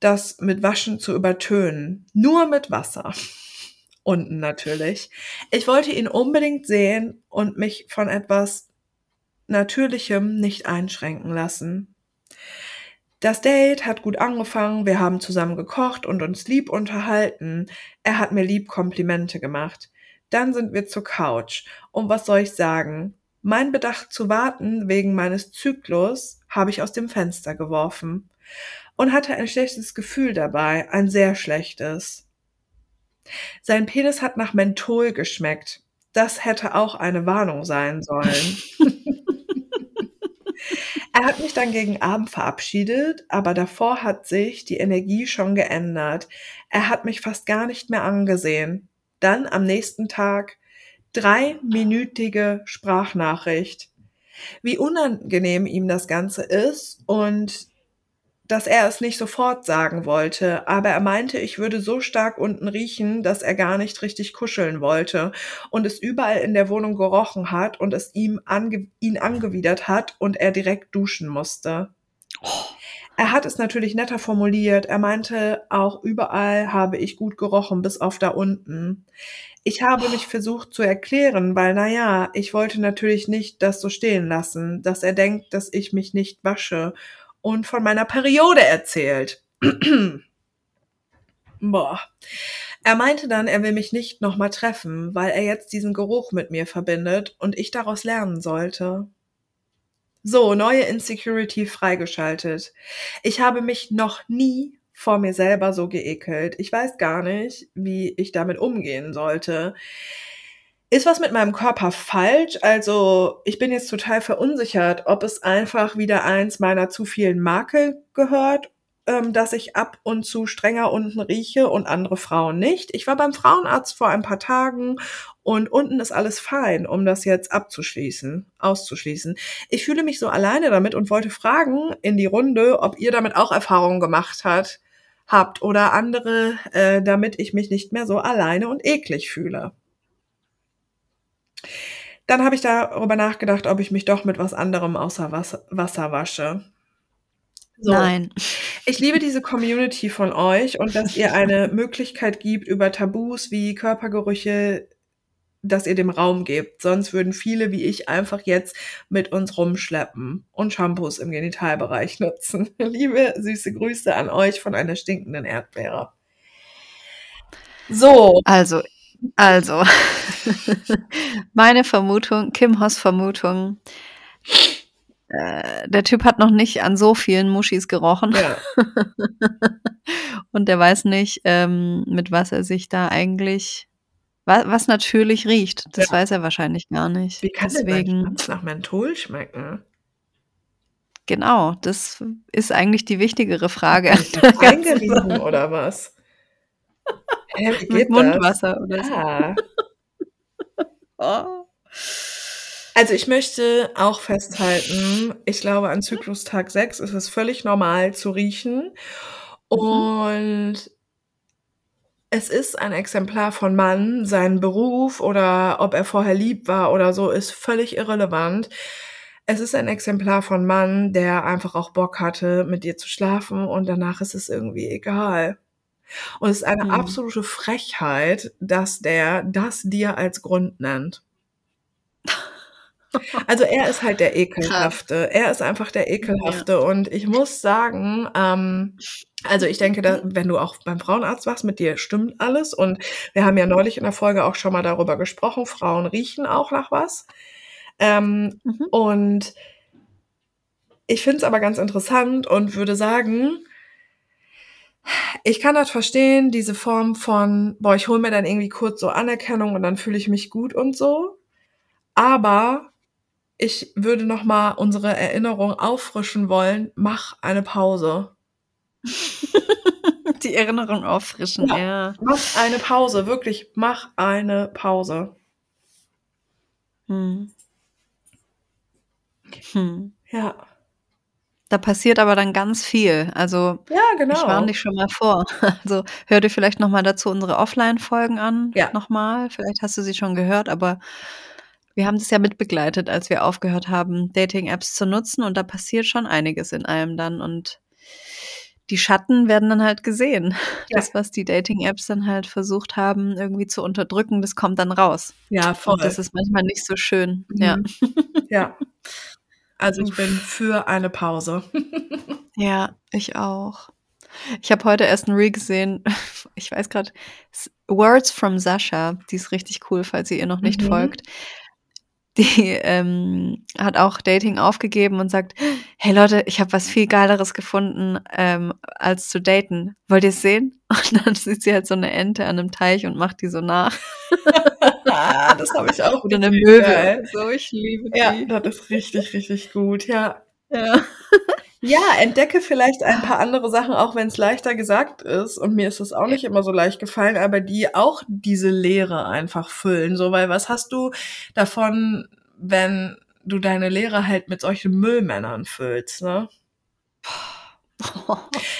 das mit Waschen zu übertönen. Nur mit Wasser. Unten natürlich. Ich wollte ihn unbedingt sehen und mich von etwas Natürlichem nicht einschränken lassen. Das Date hat gut angefangen, wir haben zusammen gekocht und uns lieb unterhalten. Er hat mir lieb Komplimente gemacht. Dann sind wir zur Couch. Und was soll ich sagen? Mein Bedacht zu warten wegen meines Zyklus habe ich aus dem Fenster geworfen und hatte ein schlechtes Gefühl dabei, ein sehr schlechtes. Sein Penis hat nach Menthol geschmeckt. Das hätte auch eine Warnung sein sollen. er hat mich dann gegen Abend verabschiedet, aber davor hat sich die Energie schon geändert. Er hat mich fast gar nicht mehr angesehen. Dann am nächsten Tag dreiminütige Sprachnachricht. Wie unangenehm ihm das Ganze ist und dass er es nicht sofort sagen wollte, aber er meinte, ich würde so stark unten riechen, dass er gar nicht richtig kuscheln wollte und es überall in der Wohnung gerochen hat und es ihm ange ihn angewidert hat und er direkt duschen musste. Er hat es natürlich netter formuliert. Er meinte, auch überall habe ich gut gerochen, bis auf da unten. Ich habe mich versucht zu erklären, weil, na ja, ich wollte natürlich nicht das so stehen lassen, dass er denkt, dass ich mich nicht wasche und von meiner Periode erzählt. Boah. Er meinte dann, er will mich nicht nochmal treffen, weil er jetzt diesen Geruch mit mir verbindet und ich daraus lernen sollte. So, neue Insecurity freigeschaltet. Ich habe mich noch nie vor mir selber so geekelt. Ich weiß gar nicht, wie ich damit umgehen sollte. Ist was mit meinem Körper falsch? Also, ich bin jetzt total verunsichert, ob es einfach wieder eins meiner zu vielen Makel gehört, ähm, dass ich ab und zu strenger unten rieche und andere Frauen nicht. Ich war beim Frauenarzt vor ein paar Tagen und unten ist alles fein, um das jetzt abzuschließen, auszuschließen. Ich fühle mich so alleine damit und wollte fragen in die Runde, ob ihr damit auch Erfahrungen gemacht hat, habt oder andere, äh, damit ich mich nicht mehr so alleine und eklig fühle. Dann habe ich darüber nachgedacht, ob ich mich doch mit was anderem außer Wasser, Wasser wasche. So. Nein. Ich liebe diese Community von euch und dass ihr eine Möglichkeit gibt, über Tabus wie Körpergerüche, dass ihr dem Raum gebt. Sonst würden viele wie ich einfach jetzt mit uns rumschleppen und Shampoos im Genitalbereich nutzen. Liebe süße Grüße an euch von einer stinkenden Erdbeere. So. Also, also, meine Vermutung, Kim Hoss Vermutung, äh, der Typ hat noch nicht an so vielen Muschis gerochen. Ja. Und der weiß nicht, ähm, mit was er sich da eigentlich, was, was natürlich riecht. Das Ja. weiß er wahrscheinlich gar nicht. Wie kann denn Deswegen, Schnaps nach Menthol schmecken? genau, das ist eigentlich die wichtigere Frage. Eingerieben oder was? Hä, wie Mit geht Mundwasser oder das? so. Ah. Oh. Also ich möchte auch festhalten, ich glaube, an Zyklustag 6 ist es völlig normal zu riechen. Und es ist ein Exemplar von Mann, sein Beruf oder ob er vorher lieb war oder so, ist völlig irrelevant. Es ist ein Exemplar von Mann, der einfach auch Bock hatte, mit dir zu schlafen und danach ist es irgendwie egal. Und es ist eine Mhm. absolute Frechheit, dass der das dir als Grund nennt. Also er ist halt der Ekelhafte. Er ist einfach der Ekelhafte. Und ich muss sagen, ähm, also ich denke, da, wenn du auch beim Frauenarzt warst, mit dir stimmt alles. Und wir haben ja neulich in der Folge auch schon mal darüber gesprochen, Frauen riechen auch nach was. Ähm, Mhm. und ich finde es aber ganz interessant und würde sagen, ich kann das verstehen, diese Form von, boah, ich hole mir dann irgendwie kurz so Anerkennung und dann fühle ich mich gut und so. Aber ich würde noch mal unsere Erinnerung auffrischen wollen. Mach eine Pause. Die Erinnerung auffrischen, Ja. ja. Mach eine Pause, wirklich, mach eine Pause. Hm. Hm. Ja. Da passiert aber dann ganz viel. Also Ja, genau. ich warne dich schon mal vor. Also hör dir vielleicht noch mal dazu unsere Offline-Folgen an. Ja. Noch mal. Vielleicht hast du sie schon gehört, aber wir haben das ja mitbegleitet, als wir aufgehört haben, Dating-Apps zu nutzen. Und da passiert schon einiges in einem dann. Und die Schatten werden dann halt gesehen. Ja. Das, was die Dating-Apps dann halt versucht haben, irgendwie zu unterdrücken, das kommt dann raus. Ja, voll. Und das ist manchmal nicht so schön. Ja. Mhm. Ja. Also ich bin für eine Pause. Ja, ich auch. Ich habe heute erst ein Reel gesehen. Ich weiß gerade, Words from Sasha. Die ist richtig cool, falls ihr ihr noch nicht Mhm. folgt. Die ähm, hat auch Dating aufgegeben und sagt: Hey Leute, ich habe was viel Geileres gefunden, ähm, als zu daten. Wollt ihr es sehen? Und dann sieht sie halt so eine Ente an einem Teich und macht die so nach. Ah, das habe ich auch. Oder eine Möwe. So, ich liebe die. Ja, das ist richtig, richtig gut. Ja. Ja. Ja, entdecke vielleicht ein paar andere Sachen, auch wenn es leichter gesagt ist. Und mir ist es auch nicht immer so leicht gefallen, aber die auch diese Leere einfach füllen. So, weil was hast du davon, wenn du deine Leere halt mit solchen Müllmännern füllst, ne?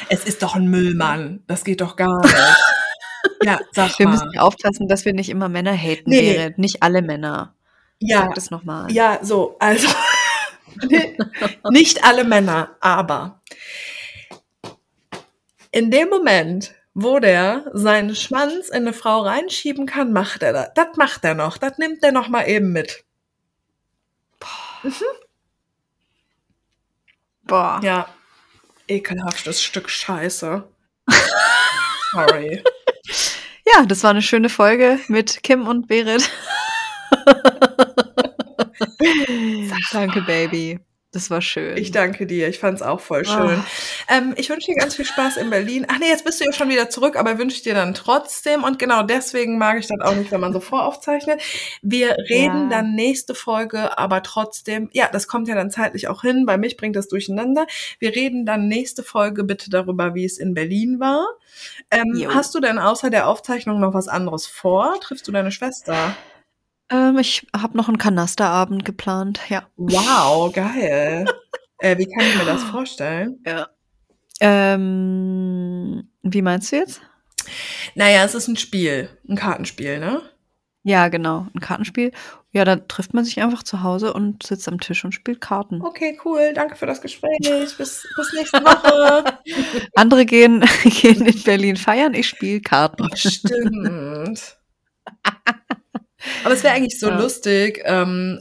Es ist doch ein Müllmann. Das geht doch gar nicht. ja, sag Wir mal. müssen aufpassen, dass wir nicht immer Männer haten, Nee. Nicht alle Männer. Ja, Sag das nochmal. Ja, so, also nicht alle Männer, aber in dem Moment, wo der seinen Schwanz in eine Frau reinschieben kann, macht er das. Das macht er noch. Das nimmt er noch mal eben mit. Boah. Ja, ekelhaftes Stück Scheiße. Sorry. Ja, das war eine schöne Folge mit Kim und Berit. Danke, Baby. Das war schön. Ich danke dir. Ich fand's auch voll schön. Ähm, ich wünsche dir ganz viel Spaß in Berlin. Ach nee, jetzt bist du ja schon wieder zurück, aber wünsche ich dir dann trotzdem. Und genau deswegen mag ich das auch nicht, wenn man so voraufzeichnet. Wir reden Ja. dann nächste Folge, aber trotzdem, ja, das kommt ja dann zeitlich auch hin. Bei mich bringt das durcheinander. Wir reden dann nächste Folge bitte darüber, wie es in Berlin war. Ähm, hast du denn außer der Aufzeichnung noch was anderes vor? Triffst du deine Schwester? Ähm, ich habe noch einen Kanasterabend geplant. Ja. Wow, geil. äh, wie kann ich mir das vorstellen? ja. Ähm, wie meinst du jetzt? Naja, es ist ein Spiel, ein Kartenspiel, ne? Ja, genau. Ein Kartenspiel. Ja, da trifft man sich einfach zu Hause und sitzt am Tisch und spielt Karten. Okay, cool. Danke für das Gespräch. Bis, bis nächste Woche. Andere gehen, gehen in Berlin feiern, ich spiele Karten. Oh, stimmt. Aber es wäre eigentlich so Ja. lustig. Ähm,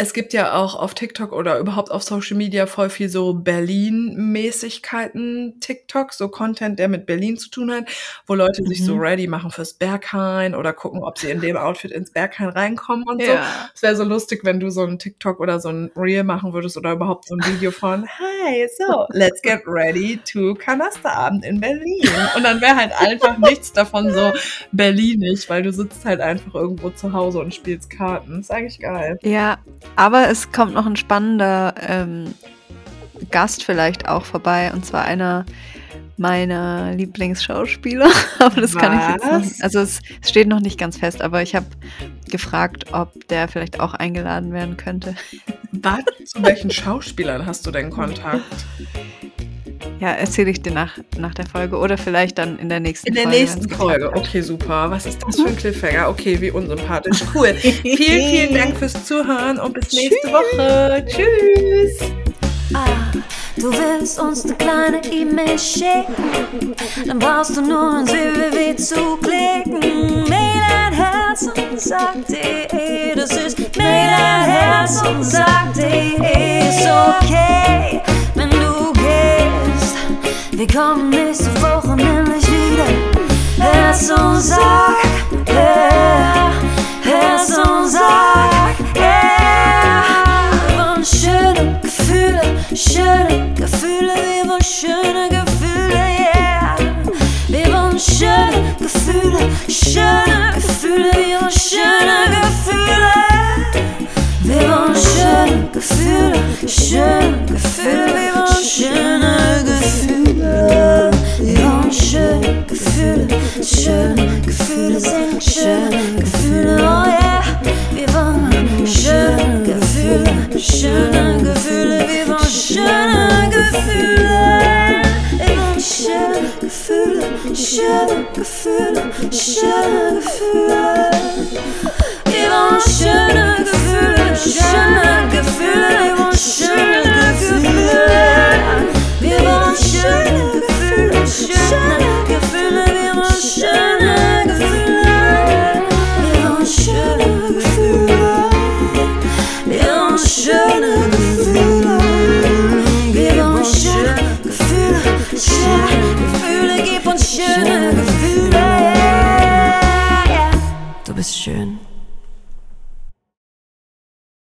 es gibt ja auch auf TikTok oder überhaupt auf Social Media voll viel so Berlin-Mäßigkeiten TikTok, so Content, der mit Berlin zu tun hat, wo Leute sich so Mhm. ready machen fürs Berghain oder gucken, ob sie in dem Outfit ins Berghain reinkommen und so. Ja. Es wäre so lustig, wenn du so ein TikTok oder so ein Reel machen würdest oder überhaupt so ein Video von Hi, so, let's get ready to Kanasterabend in Berlin. Und dann wäre halt einfach nichts davon so Berlinisch, weil du sitzt halt einfach irgendwo zu Hause und spielst Karten. ist eigentlich geil. Ja, aber es kommt noch ein spannender ähm, Gast vielleicht auch vorbei und zwar einer meiner Lieblingsschauspieler. aber das kann ich jetzt Was? nicht. Also es, es steht noch nicht ganz fest, aber ich habe gefragt, ob der vielleicht auch eingeladen werden könnte. Was? Zu welchen Schauspielern hast du denn Kontakt? Ja, erzähle ich dir nach, nach der Folge oder vielleicht dann in der nächsten In der Folge. nächsten Folge. Okay, super. Was ist das für ein Cliffhanger? Okay, wie unsympathisch. Cool. vielen, vielen Dank fürs Zuhören und bis nächste Woche. Tschüss. Ah, du willst uns eine kleine E-Mail schicken, dann brauchst du nur ein www zu klicken. Mail ein Herz und sagt.de, das ist Mail ein Herz und sagt.de, ist okay. Wir kommen nächste Woche nämlich wieder. Herz und Sack, yeah. Herz und Sack, yeah. Wir wollen schöne Gefühle, schöne Gefühle, wir wollen schöne Gefühle, yeah. Wir wollen schöne Gefühle, schöne Gefühle, wir wollen schöne Gefühle. Wir wollen schöne Gefühle, schöne Gefühle, wir wollen schöne Gefühle. Gefühle, schöne Gefühle sind schöne Gefühle, oh yeah. Wir wollen schöne Gefühle, schöne Gefühle, wir wollen schöne Gefühle. Wir wollen schöne Gefühle, schöne Gefühle, schöne Gefühle. Wir wollen schöne Gefühle, schöne Gefühle, wir wollen schöne Gefühle. Wir wollen schöne Gefühle, schöne Gefühle.